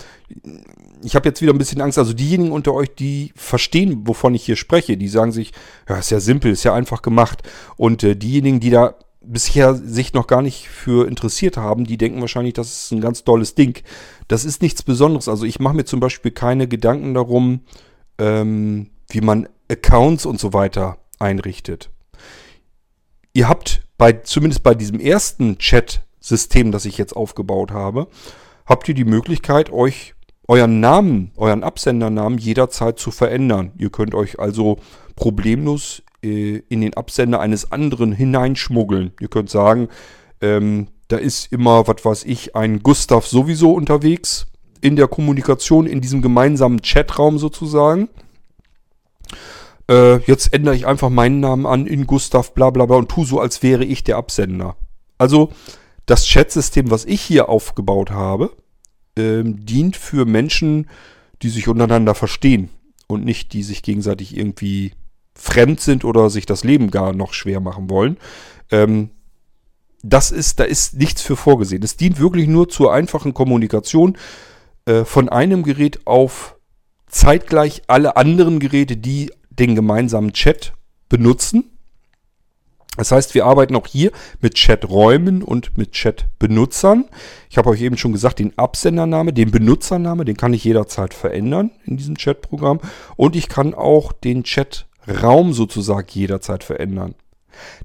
Speaker 1: Ich habe jetzt wieder ein bisschen Angst. Also diejenigen unter euch, die verstehen, wovon ich hier spreche, die sagen sich, ja, ist ja simpel, ist ja einfach gemacht. Und äh, diejenigen, die da bisher sich noch gar nicht für interessiert haben, die denken wahrscheinlich, das ist ein ganz tolles Ding. Das ist nichts Besonderes. Also ich mache mir zum Beispiel keine Gedanken darum, ähm, wie man Accounts und so weiter einrichtet. Ihr habt bei, zumindest bei diesem ersten Chat-System, das ich jetzt aufgebaut habe, habt ihr die Möglichkeit, euch euren Namen, euren Absendernamen jederzeit zu verändern. Ihr könnt euch also problemlos äh, in den Absender eines anderen hineinschmuggeln. Ihr könnt sagen, ähm, da ist immer, was weiß ich, ein Gustav sowieso unterwegs in der Kommunikation, in diesem gemeinsamen Chatraum sozusagen. Äh, jetzt ändere ich einfach meinen Namen an in Gustav bla bla bla und tu so, als wäre ich der Absender. Also das Chatsystem, was ich hier aufgebaut habe, ähm, dient für Menschen, die sich untereinander verstehen und nicht die sich gegenseitig irgendwie fremd sind oder sich das Leben gar noch schwer machen wollen. Ähm, das ist, da ist nichts für vorgesehen. Es dient wirklich nur zur einfachen Kommunikation äh, von einem Gerät auf zeitgleich alle anderen Geräte, die den gemeinsamen Chat benutzen. Das heißt, wir arbeiten auch hier mit Chaträumen und mit Chatbenutzern. Ich habe euch eben schon gesagt, den Absendername, den Benutzername, den kann ich jederzeit verändern in diesem Chatprogramm. Und ich kann auch den Chat Raum sozusagen jederzeit verändern.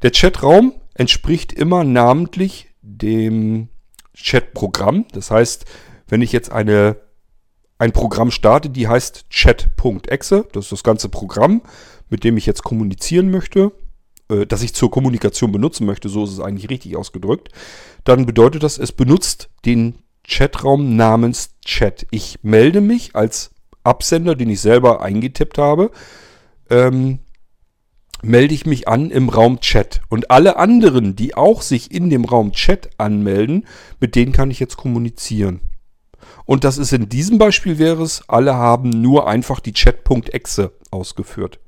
Speaker 1: Der Chatraum entspricht immer namentlich dem Chatprogramm. Das heißt, wenn ich jetzt eine, ein Programm starte, die heißt chat.exe, das ist das ganze Programm, mit dem ich jetzt kommunizieren möchte, äh, das ich zur Kommunikation benutzen möchte, so ist es eigentlich richtig ausgedrückt, dann bedeutet das, es benutzt den Chatraum namens Chat. Ich melde mich als Absender, den ich selber eingetippt habe, ähm, melde ich mich an im Raum Chat. Und alle anderen, die auch sich in dem Raum Chat anmelden, mit denen kann ich jetzt kommunizieren. Und das ist in diesem Beispiel wäre es, alle haben nur einfach die Chat.exe ausgeführt.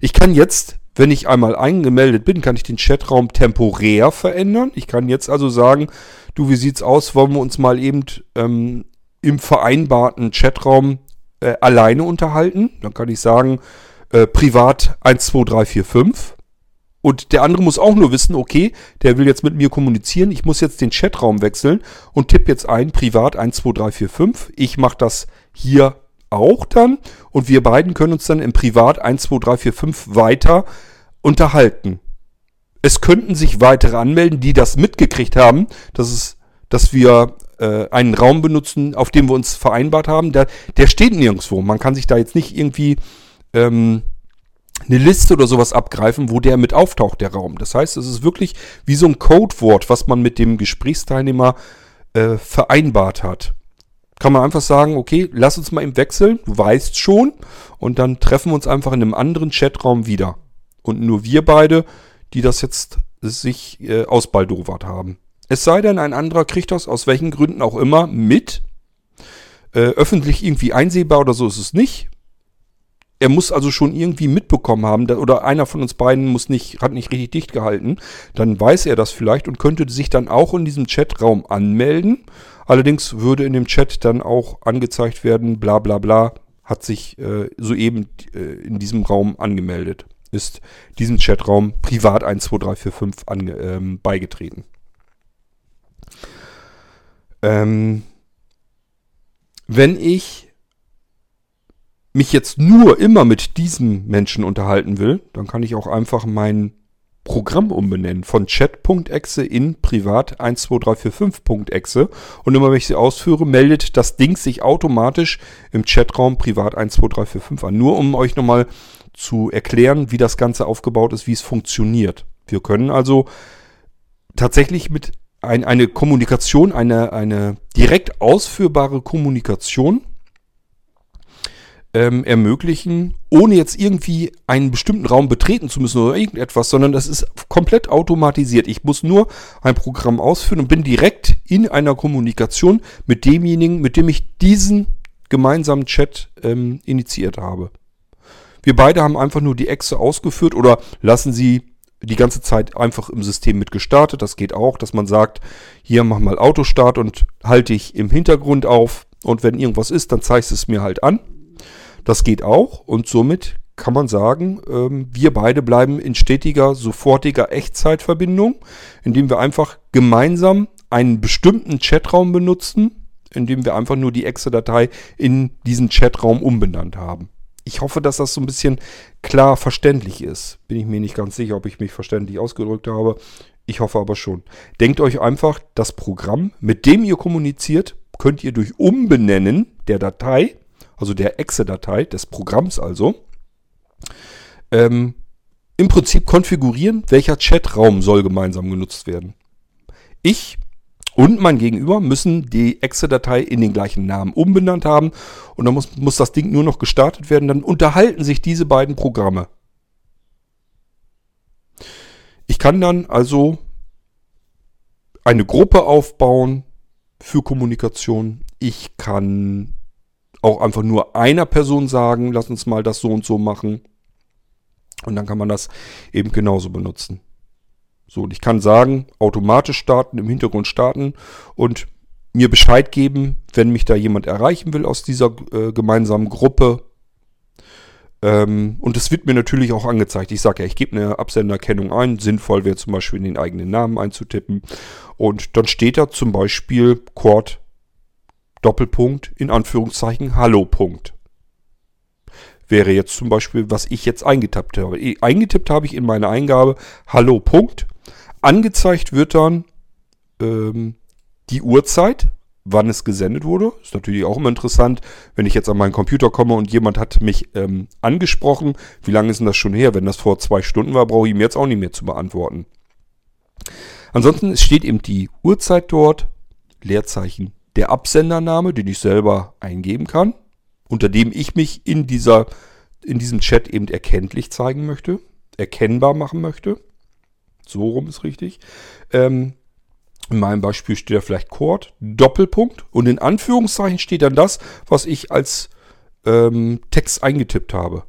Speaker 1: Ich kann jetzt, wenn ich einmal eingemeldet bin, kann ich den Chatraum temporär verändern. Ich kann jetzt also sagen, du, wie sieht's aus, wollen wir uns mal eben ähm, im vereinbarten Chatraum äh, alleine unterhalten? Dann kann ich sagen, äh, privat 1, 2, 3, 4, 5. Und der andere muss auch nur wissen, okay, der will jetzt mit mir kommunizieren. Ich muss jetzt den Chatraum wechseln und tippe jetzt ein, privat 1, 2, 3, 4, 5. Ich mache das hier auch dann. Und wir beiden können uns dann im Privat 1, 2, 3, 4, 5 weiter unterhalten. Es könnten sich weitere anmelden, die das mitgekriegt haben, dass, es, dass wir äh, einen Raum benutzen, auf dem wir uns vereinbart haben. Der, der steht nirgendwo. Man kann sich da jetzt nicht irgendwie ähm, eine Liste oder sowas abgreifen, wo der mit auftaucht, der Raum. Das heißt, es ist wirklich wie so ein Codewort, was man mit dem Gesprächsteilnehmer äh, vereinbart hat. Kann man einfach sagen, okay, lass uns mal im wechseln, du weißt schon, und dann treffen wir uns einfach in einem anderen Chatraum wieder. Und nur wir beide, die das jetzt sich äh, ausbaldowert haben. Es sei denn, ein anderer kriegt das aus welchen Gründen auch immer mit. Äh, öffentlich irgendwie einsehbar oder so ist es nicht er muss also schon irgendwie mitbekommen haben, oder einer von uns beiden muss nicht, hat nicht richtig dicht gehalten, dann weiß er das vielleicht und könnte sich dann auch in diesem Chatraum anmelden. Allerdings würde in dem Chat dann auch angezeigt werden, bla bla bla, hat sich äh, soeben äh, in diesem Raum angemeldet, ist diesem Chatraum privat 12345 ange, ähm, beigetreten. Ähm, wenn ich mich jetzt nur immer mit diesem Menschen unterhalten will, dann kann ich auch einfach mein Programm umbenennen von chat.exe in privat 12345.exe und immer wenn ich sie ausführe, meldet das Ding sich automatisch im Chatraum privat 12345 an. Nur um euch nochmal zu erklären, wie das Ganze aufgebaut ist, wie es funktioniert. Wir können also tatsächlich mit ein, eine Kommunikation, eine, eine direkt ausführbare Kommunikation ähm, ermöglichen, ohne jetzt irgendwie einen bestimmten Raum betreten zu müssen oder irgendetwas, sondern das ist komplett automatisiert. Ich muss nur ein Programm ausführen und bin direkt in einer Kommunikation mit demjenigen, mit dem ich diesen gemeinsamen Chat ähm, initiiert habe. Wir beide haben einfach nur die Echse ausgeführt oder lassen sie die ganze Zeit einfach im System mit gestartet. Das geht auch, dass man sagt, hier mach mal Autostart und halte ich im Hintergrund auf und wenn irgendwas ist, dann zeigst es mir halt an. Das geht auch und somit kann man sagen, ähm, wir beide bleiben in stetiger, sofortiger Echtzeitverbindung, indem wir einfach gemeinsam einen bestimmten Chatraum benutzen, indem wir einfach nur die Exe-Datei in diesen Chatraum umbenannt haben. Ich hoffe, dass das so ein bisschen klar verständlich ist. Bin ich mir nicht ganz sicher, ob ich mich verständlich ausgedrückt habe. Ich hoffe aber schon. Denkt euch einfach, das Programm, mit dem ihr kommuniziert, könnt ihr durch Umbenennen der Datei, also der Exe-Datei, des Programms also, ähm, im Prinzip konfigurieren, welcher Chatraum soll gemeinsam genutzt werden. Ich und mein Gegenüber müssen die Exe-Datei in den gleichen Namen umbenannt haben und dann muss, muss das Ding nur noch gestartet werden. Dann unterhalten sich diese beiden Programme. Ich kann dann also eine Gruppe aufbauen für Kommunikation. Ich kann auch einfach nur einer Person sagen, lass uns mal das so und so machen. Und dann kann man das eben genauso benutzen. So, und ich kann sagen, automatisch starten, im Hintergrund starten und mir Bescheid geben, wenn mich da jemand erreichen will aus dieser äh, gemeinsamen Gruppe. Ähm, und es wird mir natürlich auch angezeigt. Ich sage ja, ich gebe eine Absenderkennung ein. Sinnvoll wäre zum Beispiel den eigenen Namen einzutippen. Und dann steht da zum Beispiel Chord Doppelpunkt in Anführungszeichen Hallo Punkt. Wäre jetzt zum Beispiel, was ich jetzt eingetippt habe. Eingetippt habe ich in meine Eingabe Hallo Punkt Angezeigt wird dann ähm, die Uhrzeit, wann es gesendet wurde. Ist natürlich auch immer interessant, wenn ich jetzt an meinen Computer komme und jemand hat mich ähm, angesprochen. Wie lange ist denn das schon her? Wenn das vor zwei Stunden war, brauche ich ihm jetzt auch nicht mehr zu beantworten. Ansonsten steht eben die Uhrzeit dort, Leerzeichen, der Absendername, den ich selber eingeben kann, unter dem ich mich in, dieser, in diesem Chat eben erkenntlich zeigen möchte, erkennbar machen möchte. So rum ist richtig. Ähm, in meinem Beispiel steht da vielleicht Chord, Doppelpunkt und in Anführungszeichen steht dann das, was ich als ähm, Text eingetippt habe.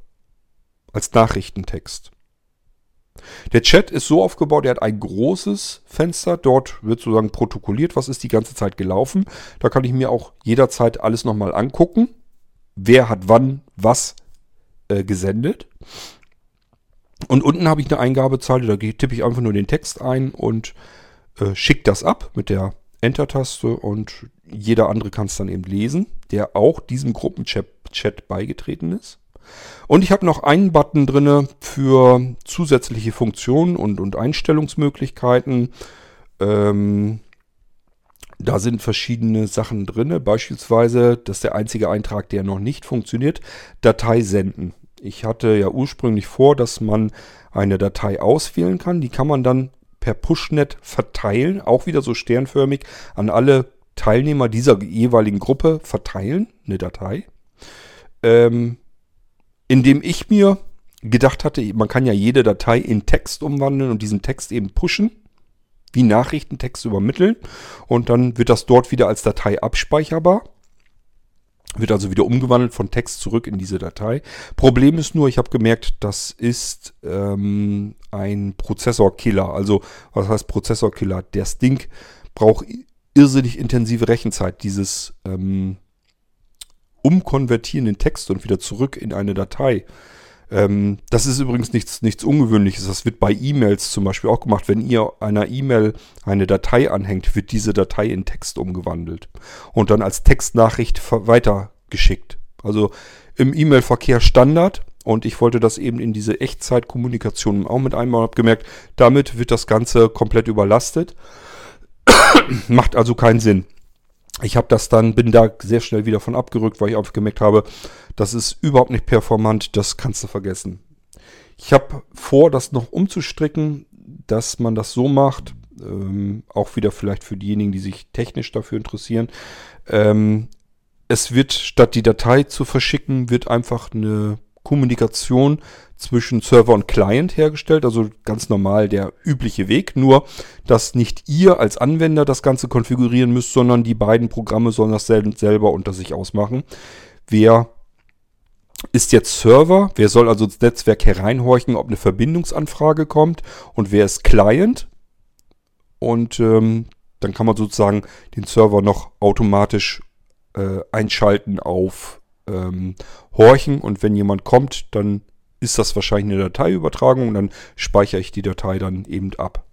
Speaker 1: Als Nachrichtentext. Der Chat ist so aufgebaut, er hat ein großes Fenster. Dort wird sozusagen protokolliert, was ist die ganze Zeit gelaufen. Da kann ich mir auch jederzeit alles nochmal angucken. Wer hat wann was äh, gesendet. Und unten habe ich eine Eingabezeile, da tippe ich einfach nur den Text ein und äh, schicke das ab mit der Enter-Taste und jeder andere kann es dann eben lesen, der auch diesem Gruppenchat Chat beigetreten ist. Und ich habe noch einen Button drinne für zusätzliche Funktionen und, und Einstellungsmöglichkeiten. Ähm, da sind verschiedene Sachen drin. Beispielsweise, das ist der einzige Eintrag, der noch nicht funktioniert, Datei senden. Ich hatte ja ursprünglich vor, dass man eine Datei auswählen kann. Die kann man dann per Pushnet verteilen, auch wieder so sternförmig an alle Teilnehmer dieser jeweiligen Gruppe verteilen, eine Datei. Ähm, indem ich mir gedacht hatte, man kann ja jede Datei in Text umwandeln und diesen Text eben pushen, wie Nachrichtentext übermitteln und dann wird das dort wieder als Datei abspeicherbar. Wird also wieder umgewandelt von Text zurück in diese Datei. Problem ist nur, ich habe gemerkt, das ist ähm, ein Prozessorkiller. Also was heißt Prozessorkiller? Der Ding braucht irrsinnig intensive Rechenzeit. Dieses ähm, Umkonvertieren den Text und wieder zurück in eine Datei. Ähm, das ist übrigens nichts, nichts Ungewöhnliches. Das wird bei E-Mails zum Beispiel auch gemacht. Wenn ihr einer E-Mail eine Datei anhängt, wird diese Datei in Text umgewandelt und dann als Textnachricht weitergeschickt. Also im E-Mail-Verkehr Standard. Und ich wollte das eben in diese Echtzeitkommunikation auch mit einmal habe gemerkt, damit wird das Ganze komplett überlastet. <coughs> Macht also keinen Sinn. Ich habe das dann, bin da sehr schnell wieder von abgerückt, weil ich auch gemerkt habe, das ist überhaupt nicht performant, das kannst du vergessen. Ich habe vor, das noch umzustricken, dass man das so macht, ähm, auch wieder vielleicht für diejenigen, die sich technisch dafür interessieren. Ähm, es wird statt die Datei zu verschicken, wird einfach eine Kommunikation zwischen Server und Client hergestellt, also ganz normal der übliche Weg, nur dass nicht ihr als Anwender das Ganze konfigurieren müsst, sondern die beiden Programme sollen das selber unter sich ausmachen. Wer ist jetzt Server, wer soll also ins Netzwerk hereinhorchen, ob eine Verbindungsanfrage kommt? Und wer ist Client? Und ähm, dann kann man sozusagen den Server noch automatisch äh, einschalten auf ähm, horchen. Und wenn jemand kommt, dann ist das wahrscheinlich eine Dateiübertragung und dann speichere ich die Datei dann eben ab.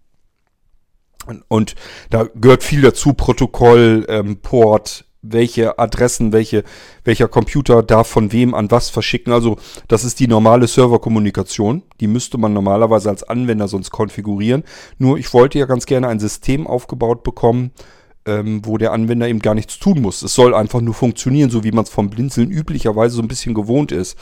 Speaker 1: Und da gehört viel dazu, Protokoll, ähm, Port, welche Adressen, welche, welcher Computer darf von wem an was verschicken. Also das ist die normale Serverkommunikation. Die müsste man normalerweise als Anwender sonst konfigurieren. Nur ich wollte ja ganz gerne ein System aufgebaut bekommen, ähm, wo der Anwender eben gar nichts tun muss. Es soll einfach nur funktionieren, so wie man es vom Blinzeln üblicherweise so ein bisschen gewohnt ist.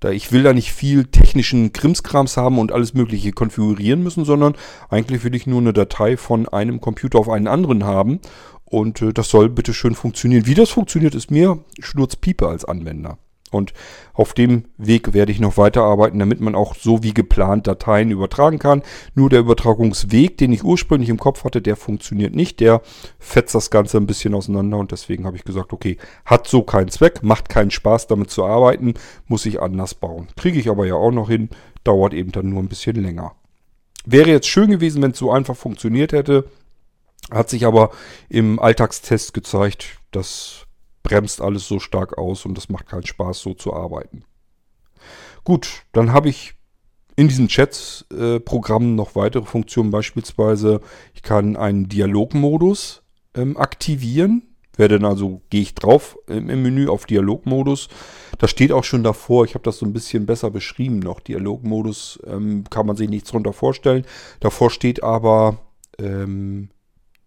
Speaker 1: Da ich will da nicht viel technischen Krimskrams haben und alles mögliche konfigurieren müssen, sondern eigentlich will ich nur eine Datei von einem Computer auf einen anderen haben. Und äh, das soll bitte schön funktionieren. Wie das funktioniert, ist mir Schnurzpiepe als Anwender. Und auf dem Weg werde ich noch weiterarbeiten, damit man auch so wie geplant Dateien übertragen kann. Nur der Übertragungsweg, den ich ursprünglich im Kopf hatte, der funktioniert nicht. Der fetzt das Ganze ein bisschen auseinander und deswegen habe ich gesagt, okay, hat so keinen Zweck, macht keinen Spaß damit zu arbeiten, muss ich anders bauen. Kriege ich aber ja auch noch hin, dauert eben dann nur ein bisschen länger. Wäre jetzt schön gewesen, wenn es so einfach funktioniert hätte. Hat sich aber im Alltagstest gezeigt, dass bremst alles so stark aus und das macht keinen Spaß, so zu arbeiten. Gut, dann habe ich in diesem Chat-Programm noch weitere Funktionen. Beispielsweise, ich kann einen Dialogmodus ähm, aktivieren. Werde dann also, gehe ich drauf im Menü auf Dialogmodus. Da steht auch schon davor, ich habe das so ein bisschen besser beschrieben noch. Dialogmodus ähm, kann man sich nichts drunter vorstellen. Davor steht aber ähm,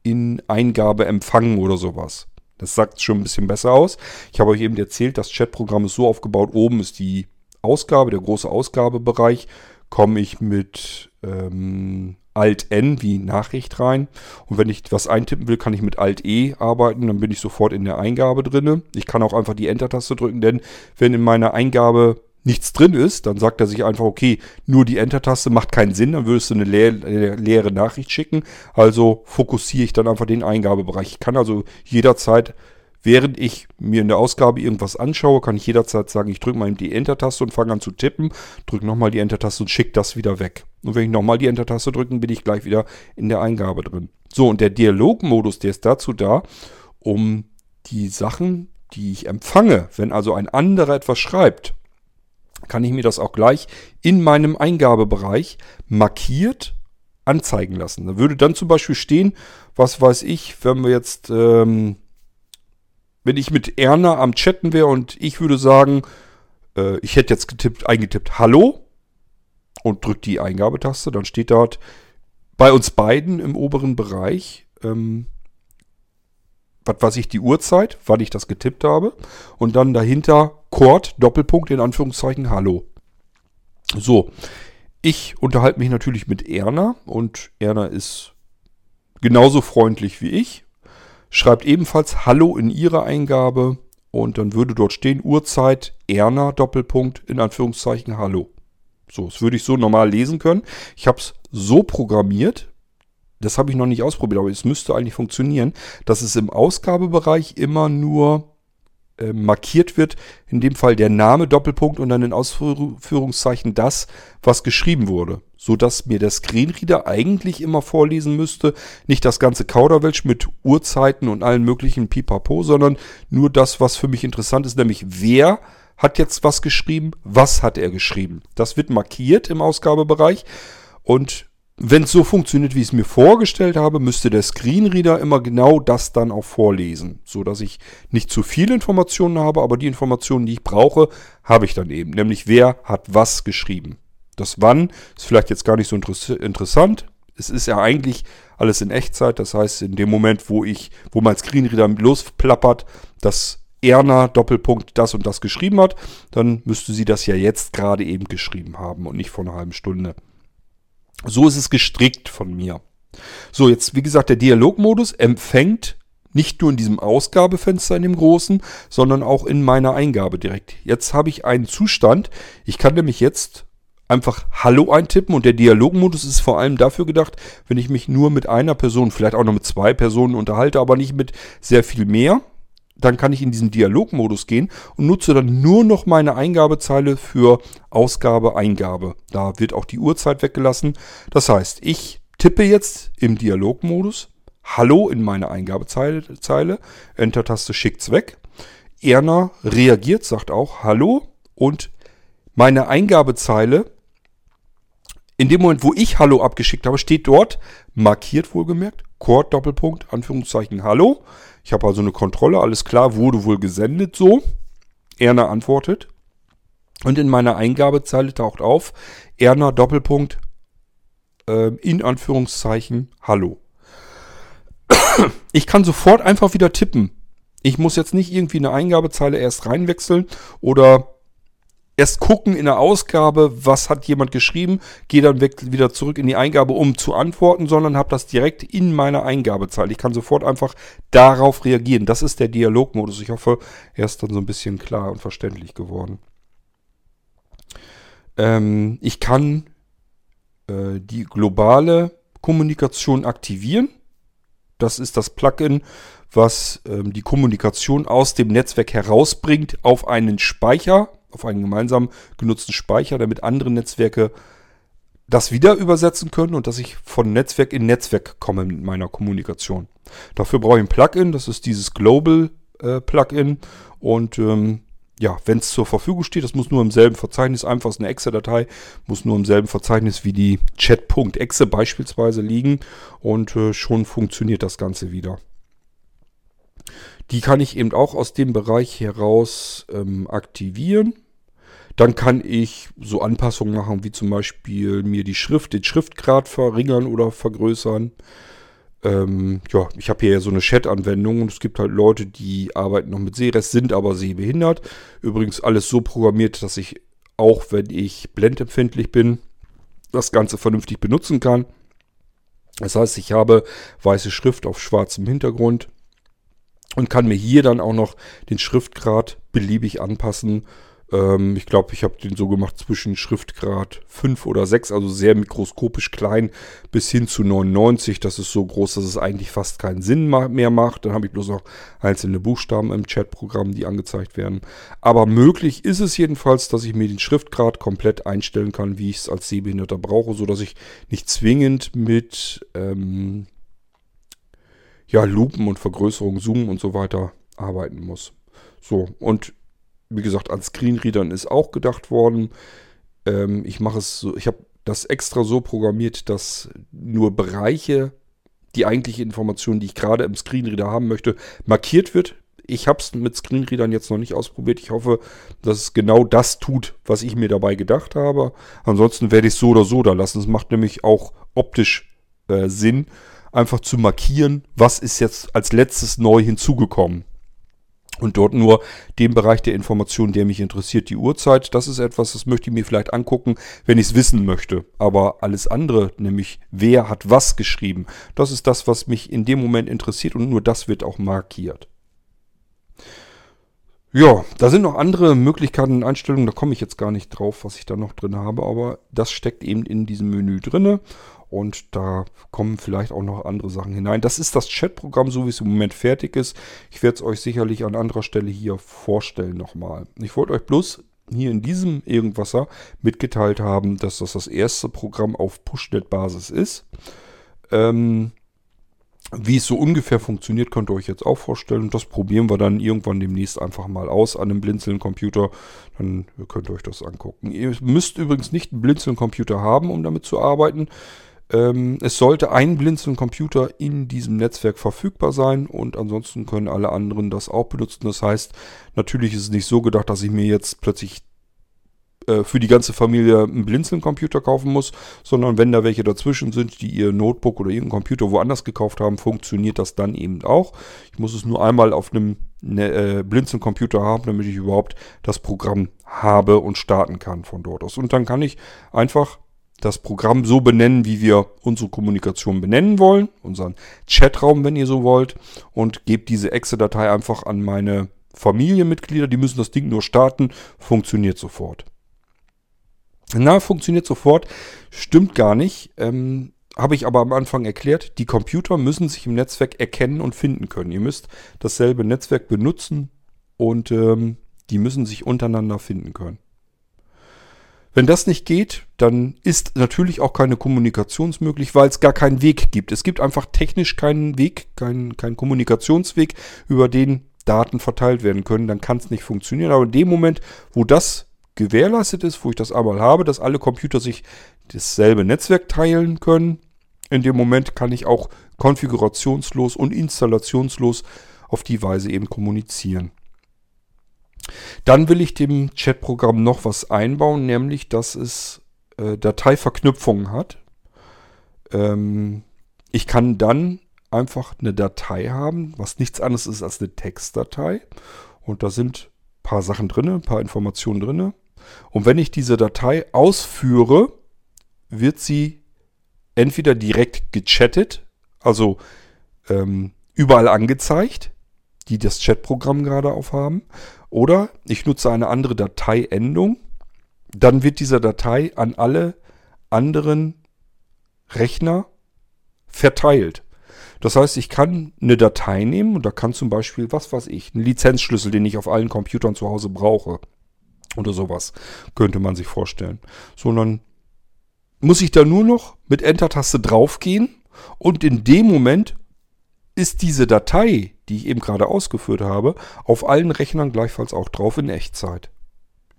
Speaker 1: in Eingabe empfangen oder sowas. Das sagt schon ein bisschen besser aus. Ich habe euch eben erzählt, das Chatprogramm ist so aufgebaut. Oben ist die Ausgabe, der große Ausgabebereich. Komme ich mit ähm, Alt-N wie Nachricht rein. Und wenn ich was eintippen will, kann ich mit Alt-E arbeiten. Dann bin ich sofort in der Eingabe drin. Ich kann auch einfach die Enter-Taste drücken, denn wenn in meiner Eingabe nichts drin ist, dann sagt er sich einfach, okay, nur die Enter-Taste macht keinen Sinn, dann würdest du eine leere, leere Nachricht schicken. Also fokussiere ich dann einfach den Eingabebereich. Ich kann also jederzeit, während ich mir in der Ausgabe irgendwas anschaue, kann ich jederzeit sagen, ich drücke mal die Enter-Taste und fange an zu tippen, drücke nochmal die Enter-Taste und schicke das wieder weg. Und wenn ich nochmal die Enter-Taste drücke, bin ich gleich wieder in der Eingabe drin. So, und der Dialogmodus, der ist dazu da, um die Sachen, die ich empfange, wenn also ein anderer etwas schreibt, kann ich mir das auch gleich in meinem Eingabebereich markiert anzeigen lassen. Da würde dann zum Beispiel stehen, was weiß ich, wenn wir jetzt, ähm, wenn ich mit Erna am Chatten wäre und ich würde sagen, äh, ich hätte jetzt getippt, eingetippt Hallo und drücke die Eingabetaste, dann steht dort bei uns beiden im oberen Bereich ähm, was weiß ich, die Uhrzeit, wann ich das getippt habe. Und dann dahinter Chord, Doppelpunkt, in Anführungszeichen, Hallo. So, ich unterhalte mich natürlich mit Erna und Erna ist genauso freundlich wie ich. Schreibt ebenfalls Hallo in ihre Eingabe und dann würde dort stehen Uhrzeit Erna Doppelpunkt in Anführungszeichen Hallo. So, das würde ich so normal lesen können. Ich habe es so programmiert, das habe ich noch nicht ausprobiert, aber es müsste eigentlich funktionieren, dass es im Ausgabebereich immer nur äh, markiert wird, in dem Fall der Name Doppelpunkt und dann in Ausführungszeichen das, was geschrieben wurde, so dass mir der Screenreader eigentlich immer vorlesen müsste, nicht das ganze Kauderwelsch mit Uhrzeiten und allen möglichen Pipapo, sondern nur das, was für mich interessant ist, nämlich wer hat jetzt was geschrieben, was hat er geschrieben. Das wird markiert im Ausgabebereich und wenn es so funktioniert, wie ich es mir vorgestellt habe, müsste der Screenreader immer genau das dann auch vorlesen, so dass ich nicht zu viele Informationen habe, aber die Informationen, die ich brauche, habe ich dann eben, nämlich wer hat was geschrieben. Das wann ist vielleicht jetzt gar nicht so interessant. Es ist ja eigentlich alles in Echtzeit, das heißt in dem Moment, wo ich, wo mein Screenreader losplappert, dass Erna Doppelpunkt das und das geschrieben hat, dann müsste sie das ja jetzt gerade eben geschrieben haben und nicht vor einer halben Stunde. So ist es gestrickt von mir. So, jetzt wie gesagt, der Dialogmodus empfängt nicht nur in diesem Ausgabefenster in dem großen, sondern auch in meiner Eingabe direkt. Jetzt habe ich einen Zustand. Ich kann nämlich jetzt einfach Hallo eintippen und der Dialogmodus ist vor allem dafür gedacht, wenn ich mich nur mit einer Person, vielleicht auch noch mit zwei Personen unterhalte, aber nicht mit sehr viel mehr dann kann ich in diesen Dialogmodus gehen und nutze dann nur noch meine Eingabezeile für Ausgabe, Eingabe. Da wird auch die Uhrzeit weggelassen. Das heißt, ich tippe jetzt im Dialogmodus Hallo in meine Eingabezeile, Enter-Taste schickt's weg. Erna reagiert, sagt auch Hallo und meine Eingabezeile in dem Moment, wo ich Hallo abgeschickt habe, steht dort, markiert wohlgemerkt, Chord Doppelpunkt, Anführungszeichen Hallo. Ich habe also eine Kontrolle, alles klar, wurde wohl gesendet so. Erna antwortet. Und in meiner Eingabezeile taucht auf, Erna Doppelpunkt, äh, in Anführungszeichen, Hallo. Ich kann sofort einfach wieder tippen. Ich muss jetzt nicht irgendwie eine Eingabezeile erst reinwechseln oder erst gucken in der Ausgabe, was hat jemand geschrieben, gehe dann wieder zurück in die Eingabe, um zu antworten, sondern habe das direkt in meiner Eingabezeile. Ich kann sofort einfach darauf reagieren. Das ist der Dialogmodus. Ich hoffe, er ist dann so ein bisschen klar und verständlich geworden. Ähm, ich kann äh, die globale Kommunikation aktivieren. Das ist das Plugin, was ähm, die Kommunikation aus dem Netzwerk herausbringt auf einen Speicher auf einen gemeinsam genutzten Speicher, damit andere Netzwerke das wieder übersetzen können und dass ich von Netzwerk in Netzwerk komme mit meiner Kommunikation. Dafür brauche ich ein Plugin, das ist dieses Global äh, Plugin und ähm, ja, wenn es zur Verfügung steht, das muss nur im selben Verzeichnis, einfach ist eine Exe-Datei, muss nur im selben Verzeichnis wie die Chat.exe beispielsweise liegen und äh, schon funktioniert das Ganze wieder. Die kann ich eben auch aus dem Bereich heraus ähm, aktivieren. Dann kann ich so Anpassungen machen, wie zum Beispiel mir die Schrift, den Schriftgrad verringern oder vergrößern. Ähm, ja, ich habe hier ja so eine Chat-Anwendung und es gibt halt Leute, die arbeiten noch mit Sehrest, sind aber sehbehindert. Übrigens alles so programmiert, dass ich auch, wenn ich blendempfindlich bin, das Ganze vernünftig benutzen kann. Das heißt, ich habe weiße Schrift auf schwarzem Hintergrund und kann mir hier dann auch noch den Schriftgrad beliebig anpassen. Ähm, ich glaube, ich habe den so gemacht zwischen Schriftgrad 5 oder 6, also sehr mikroskopisch klein, bis hin zu 99. Das ist so groß, dass es eigentlich fast keinen Sinn mehr macht. Dann habe ich bloß noch einzelne Buchstaben im Chatprogramm, die angezeigt werden. Aber möglich ist es jedenfalls, dass ich mir den Schriftgrad komplett einstellen kann, wie ich es als Sehbehinderter brauche, sodass ich nicht zwingend mit... Ähm, ja, Lupen und Vergrößerung, Zoom und so weiter arbeiten muss. So, und wie gesagt, an Screenreadern ist auch gedacht worden. Ähm, ich mache es so, ich habe das extra so programmiert, dass nur Bereiche, die eigentliche Information, die ich gerade im Screenreader haben möchte, markiert wird. Ich habe es mit Screenreadern jetzt noch nicht ausprobiert. Ich hoffe, dass es genau das tut, was ich mir dabei gedacht habe. Ansonsten werde ich es so oder so da lassen. Es macht nämlich auch optisch äh, Sinn, einfach zu markieren, was ist jetzt als letztes neu hinzugekommen. Und dort nur den Bereich der Information, der mich interessiert, die Uhrzeit. Das ist etwas, das möchte ich mir vielleicht angucken, wenn ich es wissen möchte. Aber alles andere, nämlich wer hat was geschrieben, das ist das, was mich in dem Moment interessiert und nur das wird auch markiert. Ja, da sind noch andere Möglichkeiten und Einstellungen, da komme ich jetzt gar nicht drauf, was ich da noch drin habe, aber das steckt eben in diesem Menü drinne Und da kommen vielleicht auch noch andere Sachen hinein. Das ist das Chatprogramm, so wie es im Moment fertig ist. Ich werde es euch sicherlich an anderer Stelle hier vorstellen nochmal. Ich wollte euch bloß hier in diesem Irgendwasser mitgeteilt haben, dass das das erste Programm auf Pushnet-Basis ist. Ähm, wie es so ungefähr funktioniert, könnt ihr euch jetzt auch vorstellen. Das probieren wir dann irgendwann demnächst einfach mal aus an einem Blinzeln-Computer. Dann könnt ihr euch das angucken. Ihr müsst übrigens nicht einen Blinzeln-Computer haben, um damit zu arbeiten. Ähm, es sollte ein Blinzeln-Computer in diesem Netzwerk verfügbar sein und ansonsten können alle anderen das auch benutzen. Das heißt, natürlich ist es nicht so gedacht, dass ich mir jetzt plötzlich äh, für die ganze Familie einen Blinzeln-Computer kaufen muss, sondern wenn da welche dazwischen sind, die ihr Notebook oder irgendeinen Computer woanders gekauft haben, funktioniert das dann eben auch. Ich muss es nur einmal auf einem ne, äh, Blinzeln-Computer haben, damit ich überhaupt das Programm habe und starten kann von dort aus. Und dann kann ich einfach das Programm so benennen, wie wir unsere Kommunikation benennen wollen, unseren Chatraum, wenn ihr so wollt, und gebe diese Exe-Datei einfach an meine Familienmitglieder, die müssen das Ding nur starten, funktioniert sofort. Na, funktioniert sofort. Stimmt gar nicht. Ähm, Habe ich aber am Anfang erklärt. Die Computer müssen sich im Netzwerk erkennen und finden können. Ihr müsst dasselbe Netzwerk benutzen und ähm, die müssen sich untereinander finden können. Wenn das nicht geht, dann ist natürlich auch keine Kommunikation möglich, weil es gar keinen Weg gibt. Es gibt einfach technisch keinen Weg, keinen, keinen Kommunikationsweg, über den Daten verteilt werden können. Dann kann es nicht funktionieren. Aber in dem Moment, wo das gewährleistet ist, wo ich das einmal habe, dass alle Computer sich dasselbe Netzwerk teilen können. In dem Moment kann ich auch konfigurationslos und installationslos auf die Weise eben kommunizieren. Dann will ich dem Chatprogramm noch was einbauen, nämlich dass es äh, Dateiverknüpfungen hat. Ähm, ich kann dann einfach eine Datei haben, was nichts anderes ist als eine Textdatei. Und da sind ein paar Sachen drin, ein paar Informationen drin. Und wenn ich diese Datei ausführe, wird sie entweder direkt gechattet, also ähm, überall angezeigt, die das Chatprogramm gerade aufhaben, oder ich nutze eine andere Dateiendung, dann wird diese Datei an alle anderen Rechner verteilt. Das heißt, ich kann eine Datei nehmen und da kann zum Beispiel, was weiß ich, einen Lizenzschlüssel, den ich auf allen Computern zu Hause brauche, oder sowas könnte man sich vorstellen. Sondern muss ich da nur noch mit Enter-Taste draufgehen und in dem Moment ist diese Datei, die ich eben gerade ausgeführt habe, auf allen Rechnern gleichfalls auch drauf in Echtzeit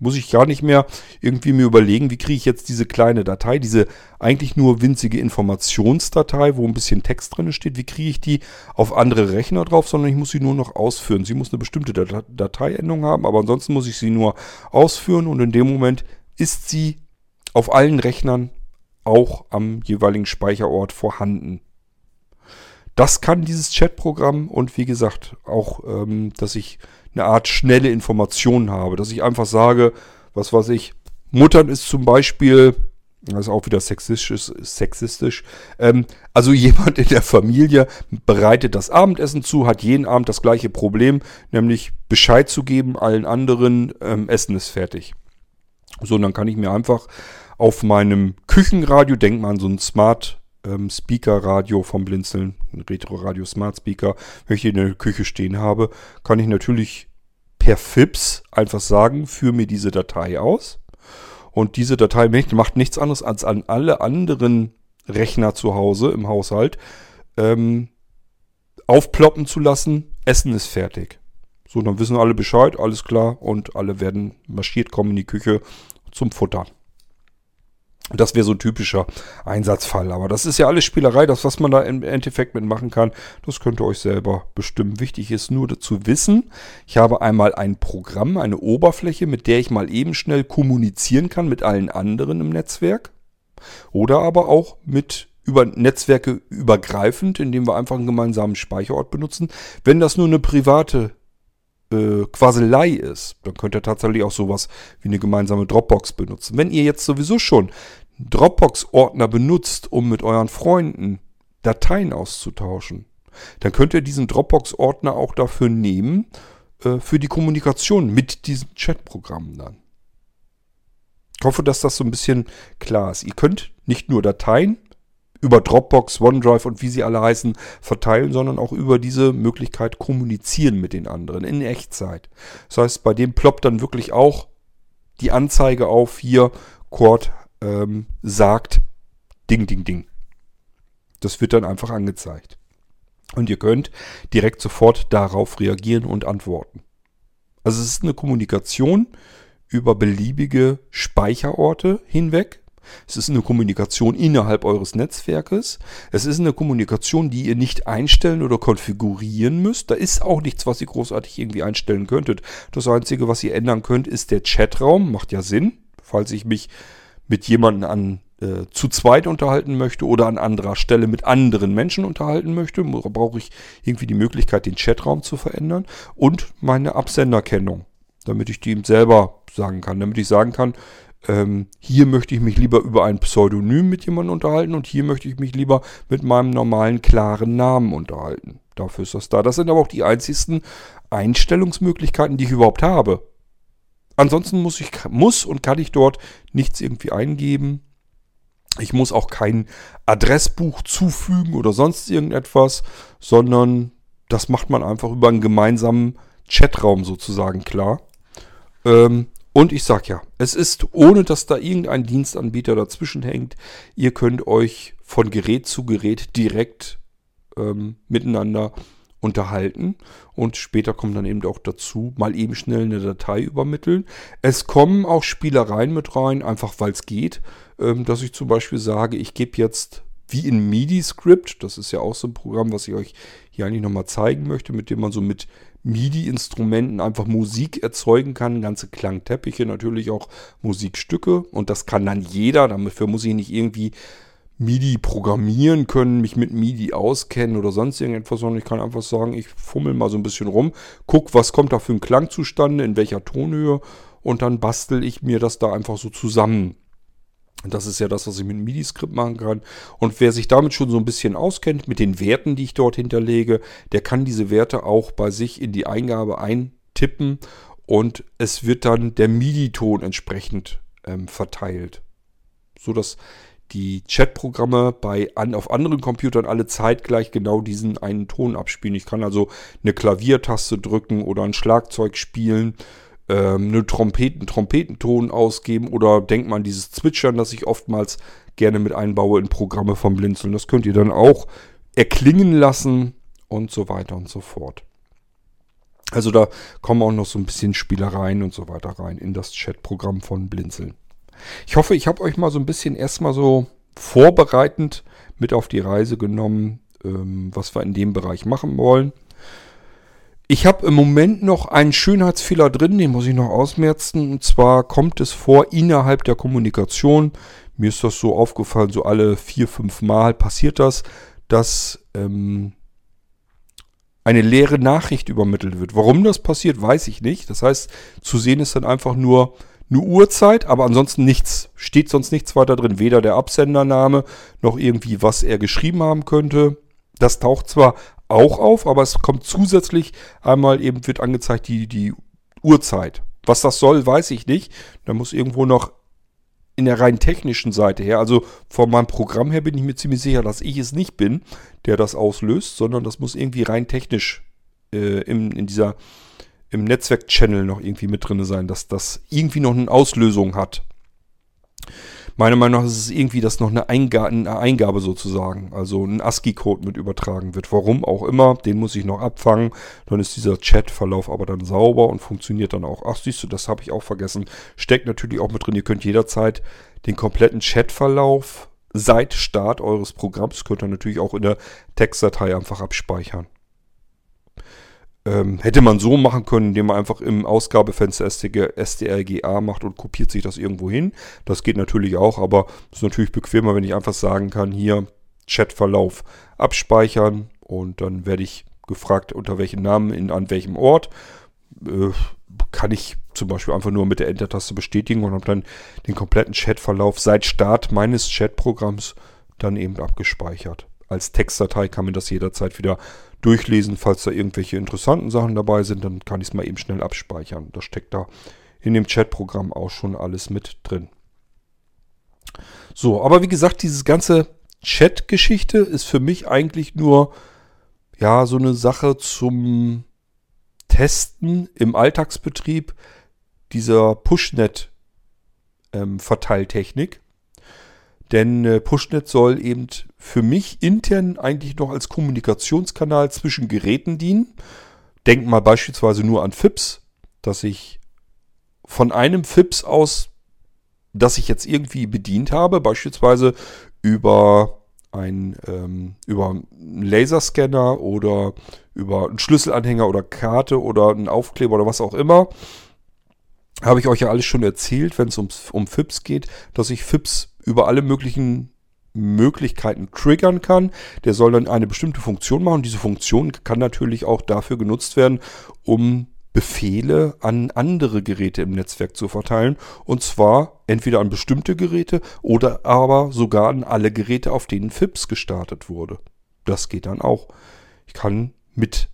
Speaker 1: muss ich gar nicht mehr irgendwie mir überlegen, wie kriege ich jetzt diese kleine Datei, diese eigentlich nur winzige Informationsdatei, wo ein bisschen Text drin steht, wie kriege ich die auf andere Rechner drauf, sondern ich muss sie nur noch ausführen. Sie muss eine bestimmte Dateiendung haben, aber ansonsten muss ich sie nur ausführen und in dem Moment ist sie auf allen Rechnern auch am jeweiligen Speicherort vorhanden. Das kann dieses Chatprogramm und wie gesagt auch, ähm, dass ich eine Art schnelle Information habe. Dass ich einfach sage, was weiß ich, Muttern ist zum Beispiel, das ist auch wieder sexistisch, sexistisch ähm, also <laughs> jemand in der Familie bereitet das Abendessen zu, hat jeden Abend das gleiche Problem, nämlich Bescheid zu geben allen anderen, ähm, Essen ist fertig. So, und dann kann ich mir einfach auf meinem Küchenradio, denk mal an so ein Smart ähm, Speaker Radio vom Blinzeln, ein Retro Radio Smart Speaker, wenn ich in der Küche stehen habe, kann ich natürlich per FIPS einfach sagen, führe mir diese Datei aus. Und diese Datei macht nichts anderes, als an alle anderen Rechner zu Hause im Haushalt ähm, aufploppen zu lassen. Essen ist fertig. So, dann wissen alle Bescheid, alles klar und alle werden marschiert kommen in die Küche zum Futtern. Das wäre so ein typischer Einsatzfall. Aber das ist ja alles Spielerei. Das, was man da im Endeffekt mitmachen kann, das könnt ihr euch selber bestimmen. Wichtig ist nur zu wissen, ich habe einmal ein Programm, eine Oberfläche, mit der ich mal eben schnell kommunizieren kann mit allen anderen im Netzwerk. Oder aber auch mit über Netzwerke übergreifend, indem wir einfach einen gemeinsamen Speicherort benutzen. Wenn das nur eine private äh, Quaselei ist, dann könnt ihr tatsächlich auch sowas wie eine gemeinsame Dropbox benutzen. Wenn ihr jetzt sowieso schon Dropbox-Ordner benutzt, um mit euren Freunden Dateien auszutauschen, dann könnt ihr diesen Dropbox-Ordner auch dafür nehmen, äh, für die Kommunikation mit diesem Chat-Programm dann. Ich hoffe, dass das so ein bisschen klar ist. Ihr könnt nicht nur Dateien über Dropbox, OneDrive und wie sie alle heißen, verteilen, sondern auch über diese Möglichkeit kommunizieren mit den anderen in Echtzeit. Das heißt, bei dem ploppt dann wirklich auch die Anzeige auf, hier, Cord ähm, sagt Ding, Ding, Ding. Das wird dann einfach angezeigt. Und ihr könnt direkt sofort darauf reagieren und antworten. Also es ist eine Kommunikation über beliebige Speicherorte hinweg. Es ist eine Kommunikation innerhalb eures Netzwerkes. Es ist eine Kommunikation, die ihr nicht einstellen oder konfigurieren müsst. Da ist auch nichts, was ihr großartig irgendwie einstellen könntet. Das Einzige, was ihr ändern könnt, ist der Chatraum. Macht ja Sinn, falls ich mich mit jemandem an äh, zu zweit unterhalten möchte oder an anderer Stelle mit anderen Menschen unterhalten möchte, brauche ich irgendwie die Möglichkeit, den Chatraum zu verändern und meine Absenderkennung, damit ich die ihm selber sagen kann, damit ich sagen kann, ähm, hier möchte ich mich lieber über ein Pseudonym mit jemandem unterhalten und hier möchte ich mich lieber mit meinem normalen, klaren Namen unterhalten. Dafür ist das da. Das sind aber auch die einzigsten Einstellungsmöglichkeiten, die ich überhaupt habe. Ansonsten muss ich muss und kann ich dort nichts irgendwie eingeben. Ich muss auch kein Adressbuch zufügen oder sonst irgendetwas, sondern das macht man einfach über einen gemeinsamen Chatraum sozusagen klar. Ähm, und ich sag ja, es ist ohne, dass da irgendein Dienstanbieter dazwischen hängt. Ihr könnt euch von Gerät zu Gerät direkt ähm, miteinander unterhalten und später kommt dann eben auch dazu, mal eben schnell eine Datei übermitteln. Es kommen auch Spielereien mit rein, einfach weil es geht, ähm, dass ich zum Beispiel sage, ich gebe jetzt wie in MIDI-Script, das ist ja auch so ein Programm, was ich euch hier eigentlich nochmal zeigen möchte, mit dem man so mit MIDI-Instrumenten einfach Musik erzeugen kann, ganze Klangteppiche, natürlich auch Musikstücke und das kann dann jeder, dafür muss ich nicht irgendwie MIDI programmieren können, mich mit MIDI auskennen oder sonst irgendetwas, sondern ich kann einfach sagen, ich fummel mal so ein bisschen rum, guck, was kommt da für ein Klang zustande, in welcher Tonhöhe und dann bastel ich mir das da einfach so zusammen. Und das ist ja das, was ich mit MIDI-Skript machen kann. Und wer sich damit schon so ein bisschen auskennt, mit den Werten, die ich dort hinterlege, der kann diese Werte auch bei sich in die Eingabe eintippen und es wird dann der MIDI-Ton entsprechend ähm, verteilt. So dass die Chatprogramme bei an, auf anderen Computern alle zeitgleich genau diesen einen Ton abspielen. Ich kann also eine Klaviertaste drücken oder ein Schlagzeug spielen, ähm, eine Trompeten, Trompetenton ausgeben oder denkt man dieses Zwitschern, das ich oftmals gerne mit einbaue in Programme vom Blinzeln. Das könnt ihr dann auch erklingen lassen und so weiter und so fort. Also da kommen auch noch so ein bisschen Spielereien und so weiter rein in das Chatprogramm von Blinzeln. Ich hoffe, ich habe euch mal so ein bisschen erstmal so vorbereitend mit auf die Reise genommen, ähm, was wir in dem Bereich machen wollen. Ich habe im Moment noch einen Schönheitsfehler drin, den muss ich noch ausmerzen. Und zwar kommt es vor innerhalb der Kommunikation. Mir ist das so aufgefallen, so alle vier, fünf Mal passiert das, dass ähm, eine leere Nachricht übermittelt wird. Warum das passiert, weiß ich nicht. Das heißt, zu sehen ist dann einfach nur eine Uhrzeit, aber ansonsten nichts. Steht sonst nichts weiter drin. Weder der Absendername noch irgendwie, was er geschrieben haben könnte. Das taucht zwar auch auf, aber es kommt zusätzlich einmal eben wird angezeigt die, die Uhrzeit. Was das soll, weiß ich nicht. Da muss irgendwo noch in der rein technischen Seite her, also von meinem Programm her bin ich mir ziemlich sicher, dass ich es nicht bin, der das auslöst, sondern das muss irgendwie rein technisch äh, in, in dieser im Netzwerk-Channel noch irgendwie mit drin sein, dass das irgendwie noch eine Auslösung hat. Meiner Meinung nach ist es irgendwie, dass noch eine, Einga eine Eingabe sozusagen, also ein ASCII-Code mit übertragen wird. Warum auch immer, den muss ich noch abfangen. Dann ist dieser Chat-Verlauf aber dann sauber und funktioniert dann auch. Ach, siehst du, das habe ich auch vergessen. Steckt natürlich auch mit drin. Ihr könnt jederzeit den kompletten Chat-Verlauf seit Start eures Programms, könnt ihr natürlich auch in der Textdatei einfach abspeichern. Ähm, hätte man so machen können, indem man einfach im Ausgabefenster STRGA macht und kopiert sich das irgendwo hin. Das geht natürlich auch, aber es ist natürlich bequemer, wenn ich einfach sagen kann, hier Chatverlauf abspeichern und dann werde ich gefragt, unter welchem Namen, in, an welchem Ort. Äh, kann ich zum Beispiel einfach nur mit der Enter-Taste bestätigen und habe dann den kompletten Chatverlauf seit Start meines Chatprogramms dann eben abgespeichert. Als Textdatei kann man das jederzeit wieder durchlesen. Falls da irgendwelche interessanten Sachen dabei sind, dann kann ich es mal eben schnell abspeichern. Das steckt da in dem Chatprogramm auch schon alles mit drin. So, aber wie gesagt, dieses ganze Chat-Geschichte ist für mich eigentlich nur ja so eine Sache zum Testen im Alltagsbetrieb dieser Pushnet-Verteiltechnik. Ähm, Denn äh, Pushnet soll eben für mich intern eigentlich noch als Kommunikationskanal zwischen Geräten dienen. Denk mal beispielsweise nur an FIPS, dass ich von einem FIPS aus, das ich jetzt irgendwie bedient habe, beispielsweise über ein ähm, über einen Laserscanner oder über einen Schlüsselanhänger oder Karte oder einen Aufkleber oder was auch immer, habe ich euch ja alles schon erzählt, wenn es um, um FIPS geht, dass ich FIPS über alle möglichen Möglichkeiten triggern kann. Der soll dann eine bestimmte Funktion machen. Diese Funktion kann natürlich auch dafür genutzt werden, um Befehle an andere Geräte im Netzwerk zu verteilen. Und zwar entweder an bestimmte Geräte oder aber sogar an alle Geräte, auf denen FIPS gestartet wurde. Das geht dann auch. Ich kann mit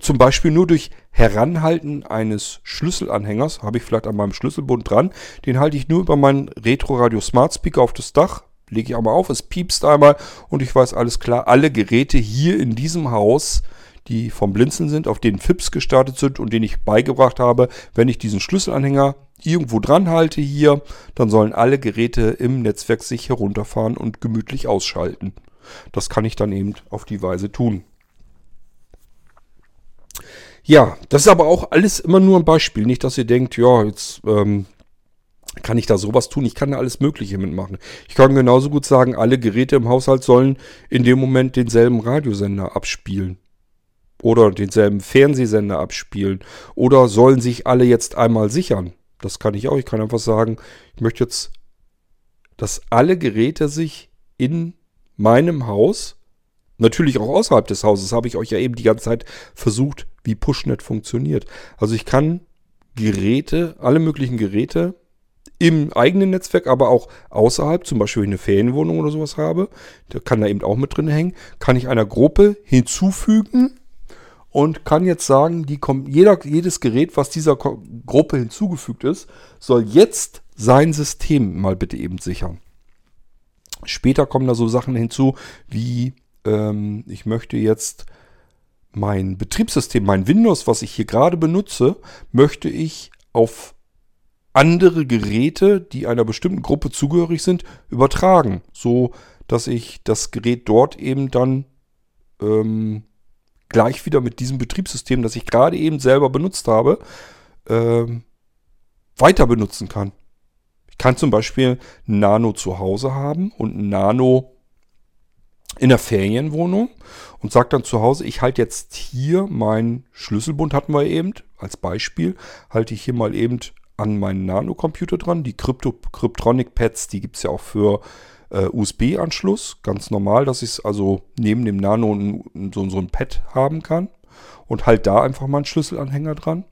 Speaker 1: zum Beispiel nur durch Heranhalten eines Schlüsselanhängers, habe ich vielleicht an meinem Schlüsselbund dran, den halte ich nur über meinen Retro-Radio Smart Speaker auf das Dach, lege ich einmal auf, es piepst einmal und ich weiß alles klar, alle Geräte hier in diesem Haus, die vom Blinzeln sind, auf denen FIPS gestartet sind und denen ich beigebracht habe, wenn ich diesen Schlüsselanhänger irgendwo dran halte hier, dann sollen alle Geräte im Netzwerk sich herunterfahren und gemütlich ausschalten. Das kann ich dann eben auf die Weise tun. Ja, das ist aber auch alles immer nur ein Beispiel. Nicht, dass ihr denkt, ja, jetzt ähm, kann ich da sowas tun. Ich kann da alles Mögliche mitmachen. Ich kann genauso gut sagen, alle Geräte im Haushalt sollen in dem Moment denselben Radiosender abspielen. Oder denselben Fernsehsender abspielen. Oder sollen sich alle jetzt einmal sichern. Das kann ich auch. Ich kann einfach sagen, ich möchte jetzt, dass alle Geräte sich in meinem Haus, natürlich auch außerhalb des Hauses, habe ich euch ja eben die ganze Zeit versucht wie Pushnet funktioniert. Also ich kann Geräte, alle möglichen Geräte im eigenen Netzwerk, aber auch außerhalb, zum Beispiel wenn ich eine Ferienwohnung oder sowas habe, da kann da eben auch mit drin hängen, kann ich einer Gruppe hinzufügen und kann jetzt sagen, die kommt, jeder, jedes Gerät, was dieser Gruppe hinzugefügt ist, soll jetzt sein System mal bitte eben sichern. Später kommen da so Sachen hinzu, wie ähm, ich möchte jetzt mein Betriebssystem, mein Windows, was ich hier gerade benutze, möchte ich auf andere Geräte, die einer bestimmten Gruppe zugehörig sind, übertragen. So, dass ich das Gerät dort eben dann ähm, gleich wieder mit diesem Betriebssystem, das ich gerade eben selber benutzt habe, ähm, weiter benutzen kann. Ich kann zum Beispiel ein Nano zu Hause haben und ein Nano in der Ferienwohnung und sagt dann zu Hause, ich halte jetzt hier meinen Schlüsselbund, hatten wir eben als Beispiel, halte ich hier mal eben an meinen Nano-Computer dran. Die Crypto Cryptronic-Pads, die gibt es ja auch für äh, USB-Anschluss. Ganz normal, dass ich es also neben dem Nano ein, so, so ein Pad haben kann. Und halt da einfach mal einen Schlüsselanhänger dran.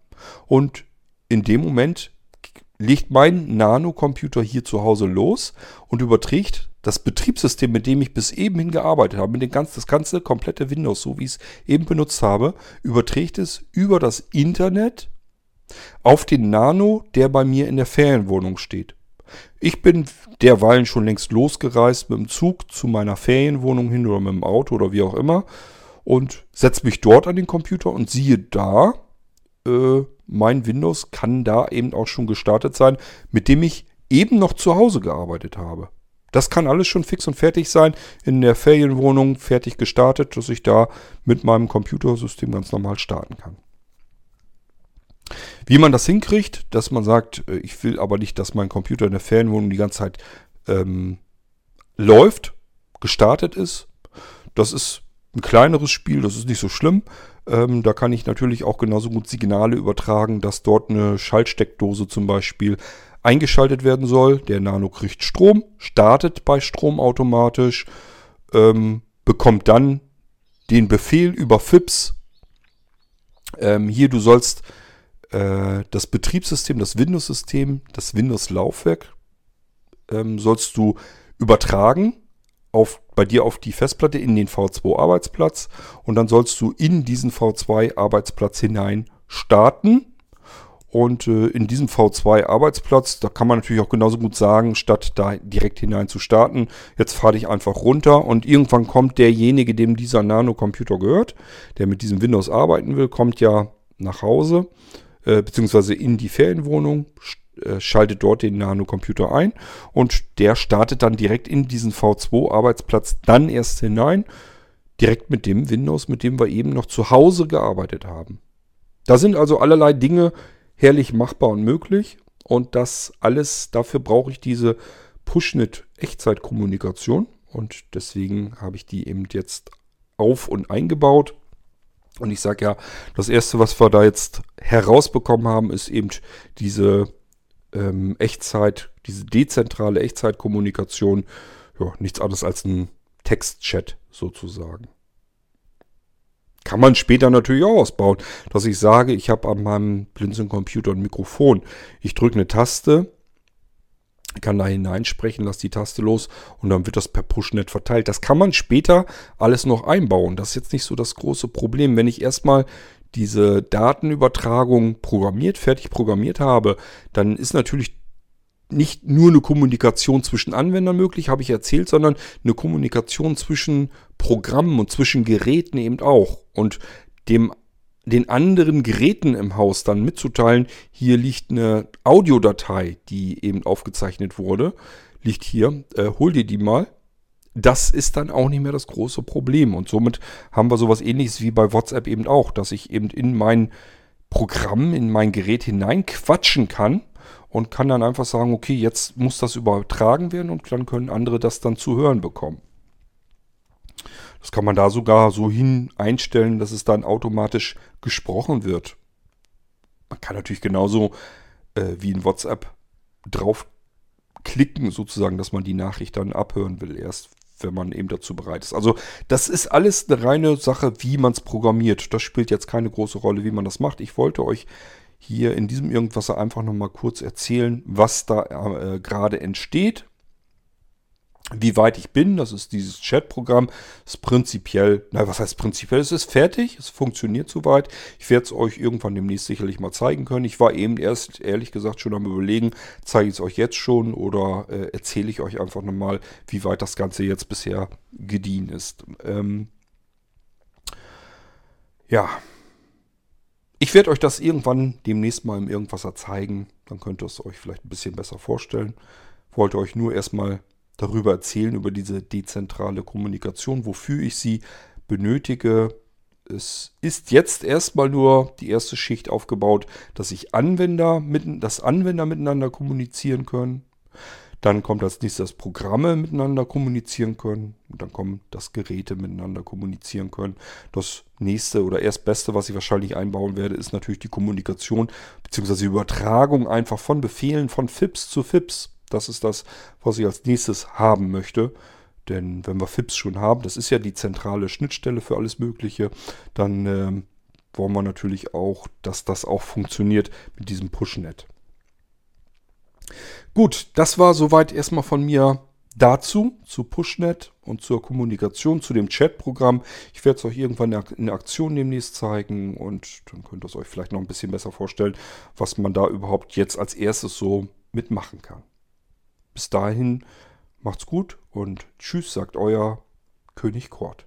Speaker 1: Und in dem Moment legt mein Nano-Computer hier zu Hause los und überträgt das Betriebssystem, mit dem ich bis eben hin gearbeitet habe, mit dem ganzen, das ganze komplette Windows, so wie ich es eben benutzt habe, überträgt es über das Internet auf den Nano, der bei mir in der Ferienwohnung steht. Ich bin derweilen schon längst losgereist mit dem Zug zu meiner Ferienwohnung hin oder mit dem Auto oder wie auch immer und setze mich dort an den Computer und siehe da, äh, mein Windows kann da eben auch schon gestartet sein, mit dem ich eben noch zu Hause gearbeitet habe. Das kann alles schon fix und fertig sein, in der Ferienwohnung fertig gestartet, dass ich da mit meinem Computersystem ganz normal starten kann. Wie man das hinkriegt, dass man sagt, äh, ich will aber nicht, dass mein Computer in der Ferienwohnung die ganze Zeit ähm, läuft, gestartet ist, das ist ein kleineres Spiel, das ist nicht so schlimm. Ähm, da kann ich natürlich auch genauso gut Signale übertragen, dass dort eine Schaltsteckdose zum Beispiel eingeschaltet werden soll. Der Nano kriegt Strom, startet bei Strom automatisch, ähm, bekommt dann den Befehl über FIPS. Ähm, hier, du sollst äh, das Betriebssystem, das Windows-System, das Windows-Laufwerk, ähm, sollst du übertragen auf, bei dir auf die Festplatte in den V2-Arbeitsplatz und dann sollst du in diesen V2-Arbeitsplatz hinein starten Und äh, in diesem V2-Arbeitsplatz, da kann man natürlich auch genauso gut sagen, statt da direkt hinein zu starten, jetzt fahre ich einfach runter und irgendwann kommt derjenige, dem dieser Nano-Computer gehört, der mit diesem Windows arbeiten will, kommt ja nach Hause, äh, beziehungsweise in die Ferienwohnung, äh, schaltet dort den Nano-Computer ein und der startet dann direkt in diesen V2-Arbeitsplatz dann erst hinein, direkt mit dem Windows, mit dem wir eben noch zu Hause gearbeitet haben. Da sind also allerlei Dinge herrlich machbar und möglich. Und das alles, dafür brauche ich diese Pushnet-Echtzeitkommunikation. Und deswegen habe ich die eben jetzt auf und eingebaut. Und ich sage ja, das erste, was wir da jetzt herausbekommen haben, ist eben diese ähm, Echtzeit, diese dezentrale Echtzeitkommunikation. Ja, nichts anderes als ein Textchat sozusagen. Kann man später natürlich auch ausbauen, dass ich sage, ich habe an meinem Blinzeln-Computer ein Mikrofon. Ich drücke eine Taste, kann da hineinsprechen, lasse die Taste los und dann wird das per Pushnet verteilt. Das kann man später alles noch einbauen. Das ist jetzt nicht so das große Problem. Wenn ich erstmal diese Datenübertragung programmiert, fertig programmiert habe, dann ist natürlich nicht nur eine Kommunikation zwischen Anwendern möglich, habe ich erzählt, sondern eine Kommunikation zwischen Programmen und zwischen Geräten eben auch. Und dem den anderen Geräten im Haus dann mitzuteilen, hier liegt eine Audiodatei, die eben aufgezeichnet wurde, liegt hier, äh, hol dir die mal. Das ist dann auch nicht mehr das große Problem. Und somit haben wir sowas ähnliches wie bei WhatsApp eben auch, dass ich eben in mein Programm, in mein Gerät hineinquatschen kann und kann dann einfach sagen, okay, jetzt muss das übertragen werden und dann können andere das dann zu hören bekommen. Das kann man da sogar so hin einstellen, dass es dann automatisch gesprochen wird. Man kann natürlich genauso äh, wie in WhatsApp draufklicken, sozusagen, dass man die Nachricht dann abhören will, erst wenn man eben dazu bereit ist. Also das ist alles eine reine Sache, wie man es programmiert. Das spielt jetzt keine große Rolle, wie man das macht. Ich wollte euch hier in diesem Irgendwasser einfach nochmal kurz erzählen, was da äh, gerade entsteht. Wie weit ich bin, das ist dieses Chat-Programm, ist prinzipiell, na was heißt prinzipiell, es ist fertig, es funktioniert soweit. Ich werde es euch irgendwann demnächst sicherlich mal zeigen können. Ich war eben erst, ehrlich gesagt, schon am überlegen, zeige ich es euch jetzt schon oder äh, erzähle ich euch einfach nochmal, wie weit das Ganze jetzt bisher gediehen ist. Ähm, ja, ich werde euch das irgendwann demnächst mal im Irgendwasser zeigen. Dann könnt ihr es euch vielleicht ein bisschen besser vorstellen. Wollte euch nur erstmal darüber erzählen, über diese dezentrale Kommunikation, wofür ich sie benötige. Es ist jetzt erstmal nur die erste Schicht aufgebaut, dass sich Anwender mit, dass Anwender miteinander kommunizieren können. Dann kommt als nächstes, dass Programme miteinander kommunizieren können. Und dann kommen, dass Geräte miteinander kommunizieren können. Das nächste oder erstbeste, was ich wahrscheinlich einbauen werde, ist natürlich die Kommunikation bzw. die Übertragung einfach von Befehlen von FIPS zu FIPS. Das ist das, was ich als nächstes haben möchte. Denn wenn wir FIPS schon haben, das ist ja die zentrale Schnittstelle für alles Mögliche, dann äh, wollen wir natürlich auch, dass das auch funktioniert mit diesem Pushnet. Gut, das war soweit erstmal von mir dazu, zu Pushnet und zur Kommunikation, zu dem Chat-Programm. Ich werde es euch irgendwann in Aktion demnächst zeigen und dann könnt ihr es euch vielleicht noch ein bisschen besser vorstellen, was man da überhaupt jetzt als erstes so mitmachen kann. Bis dahin macht's gut und tschüss, sagt euer König Kort.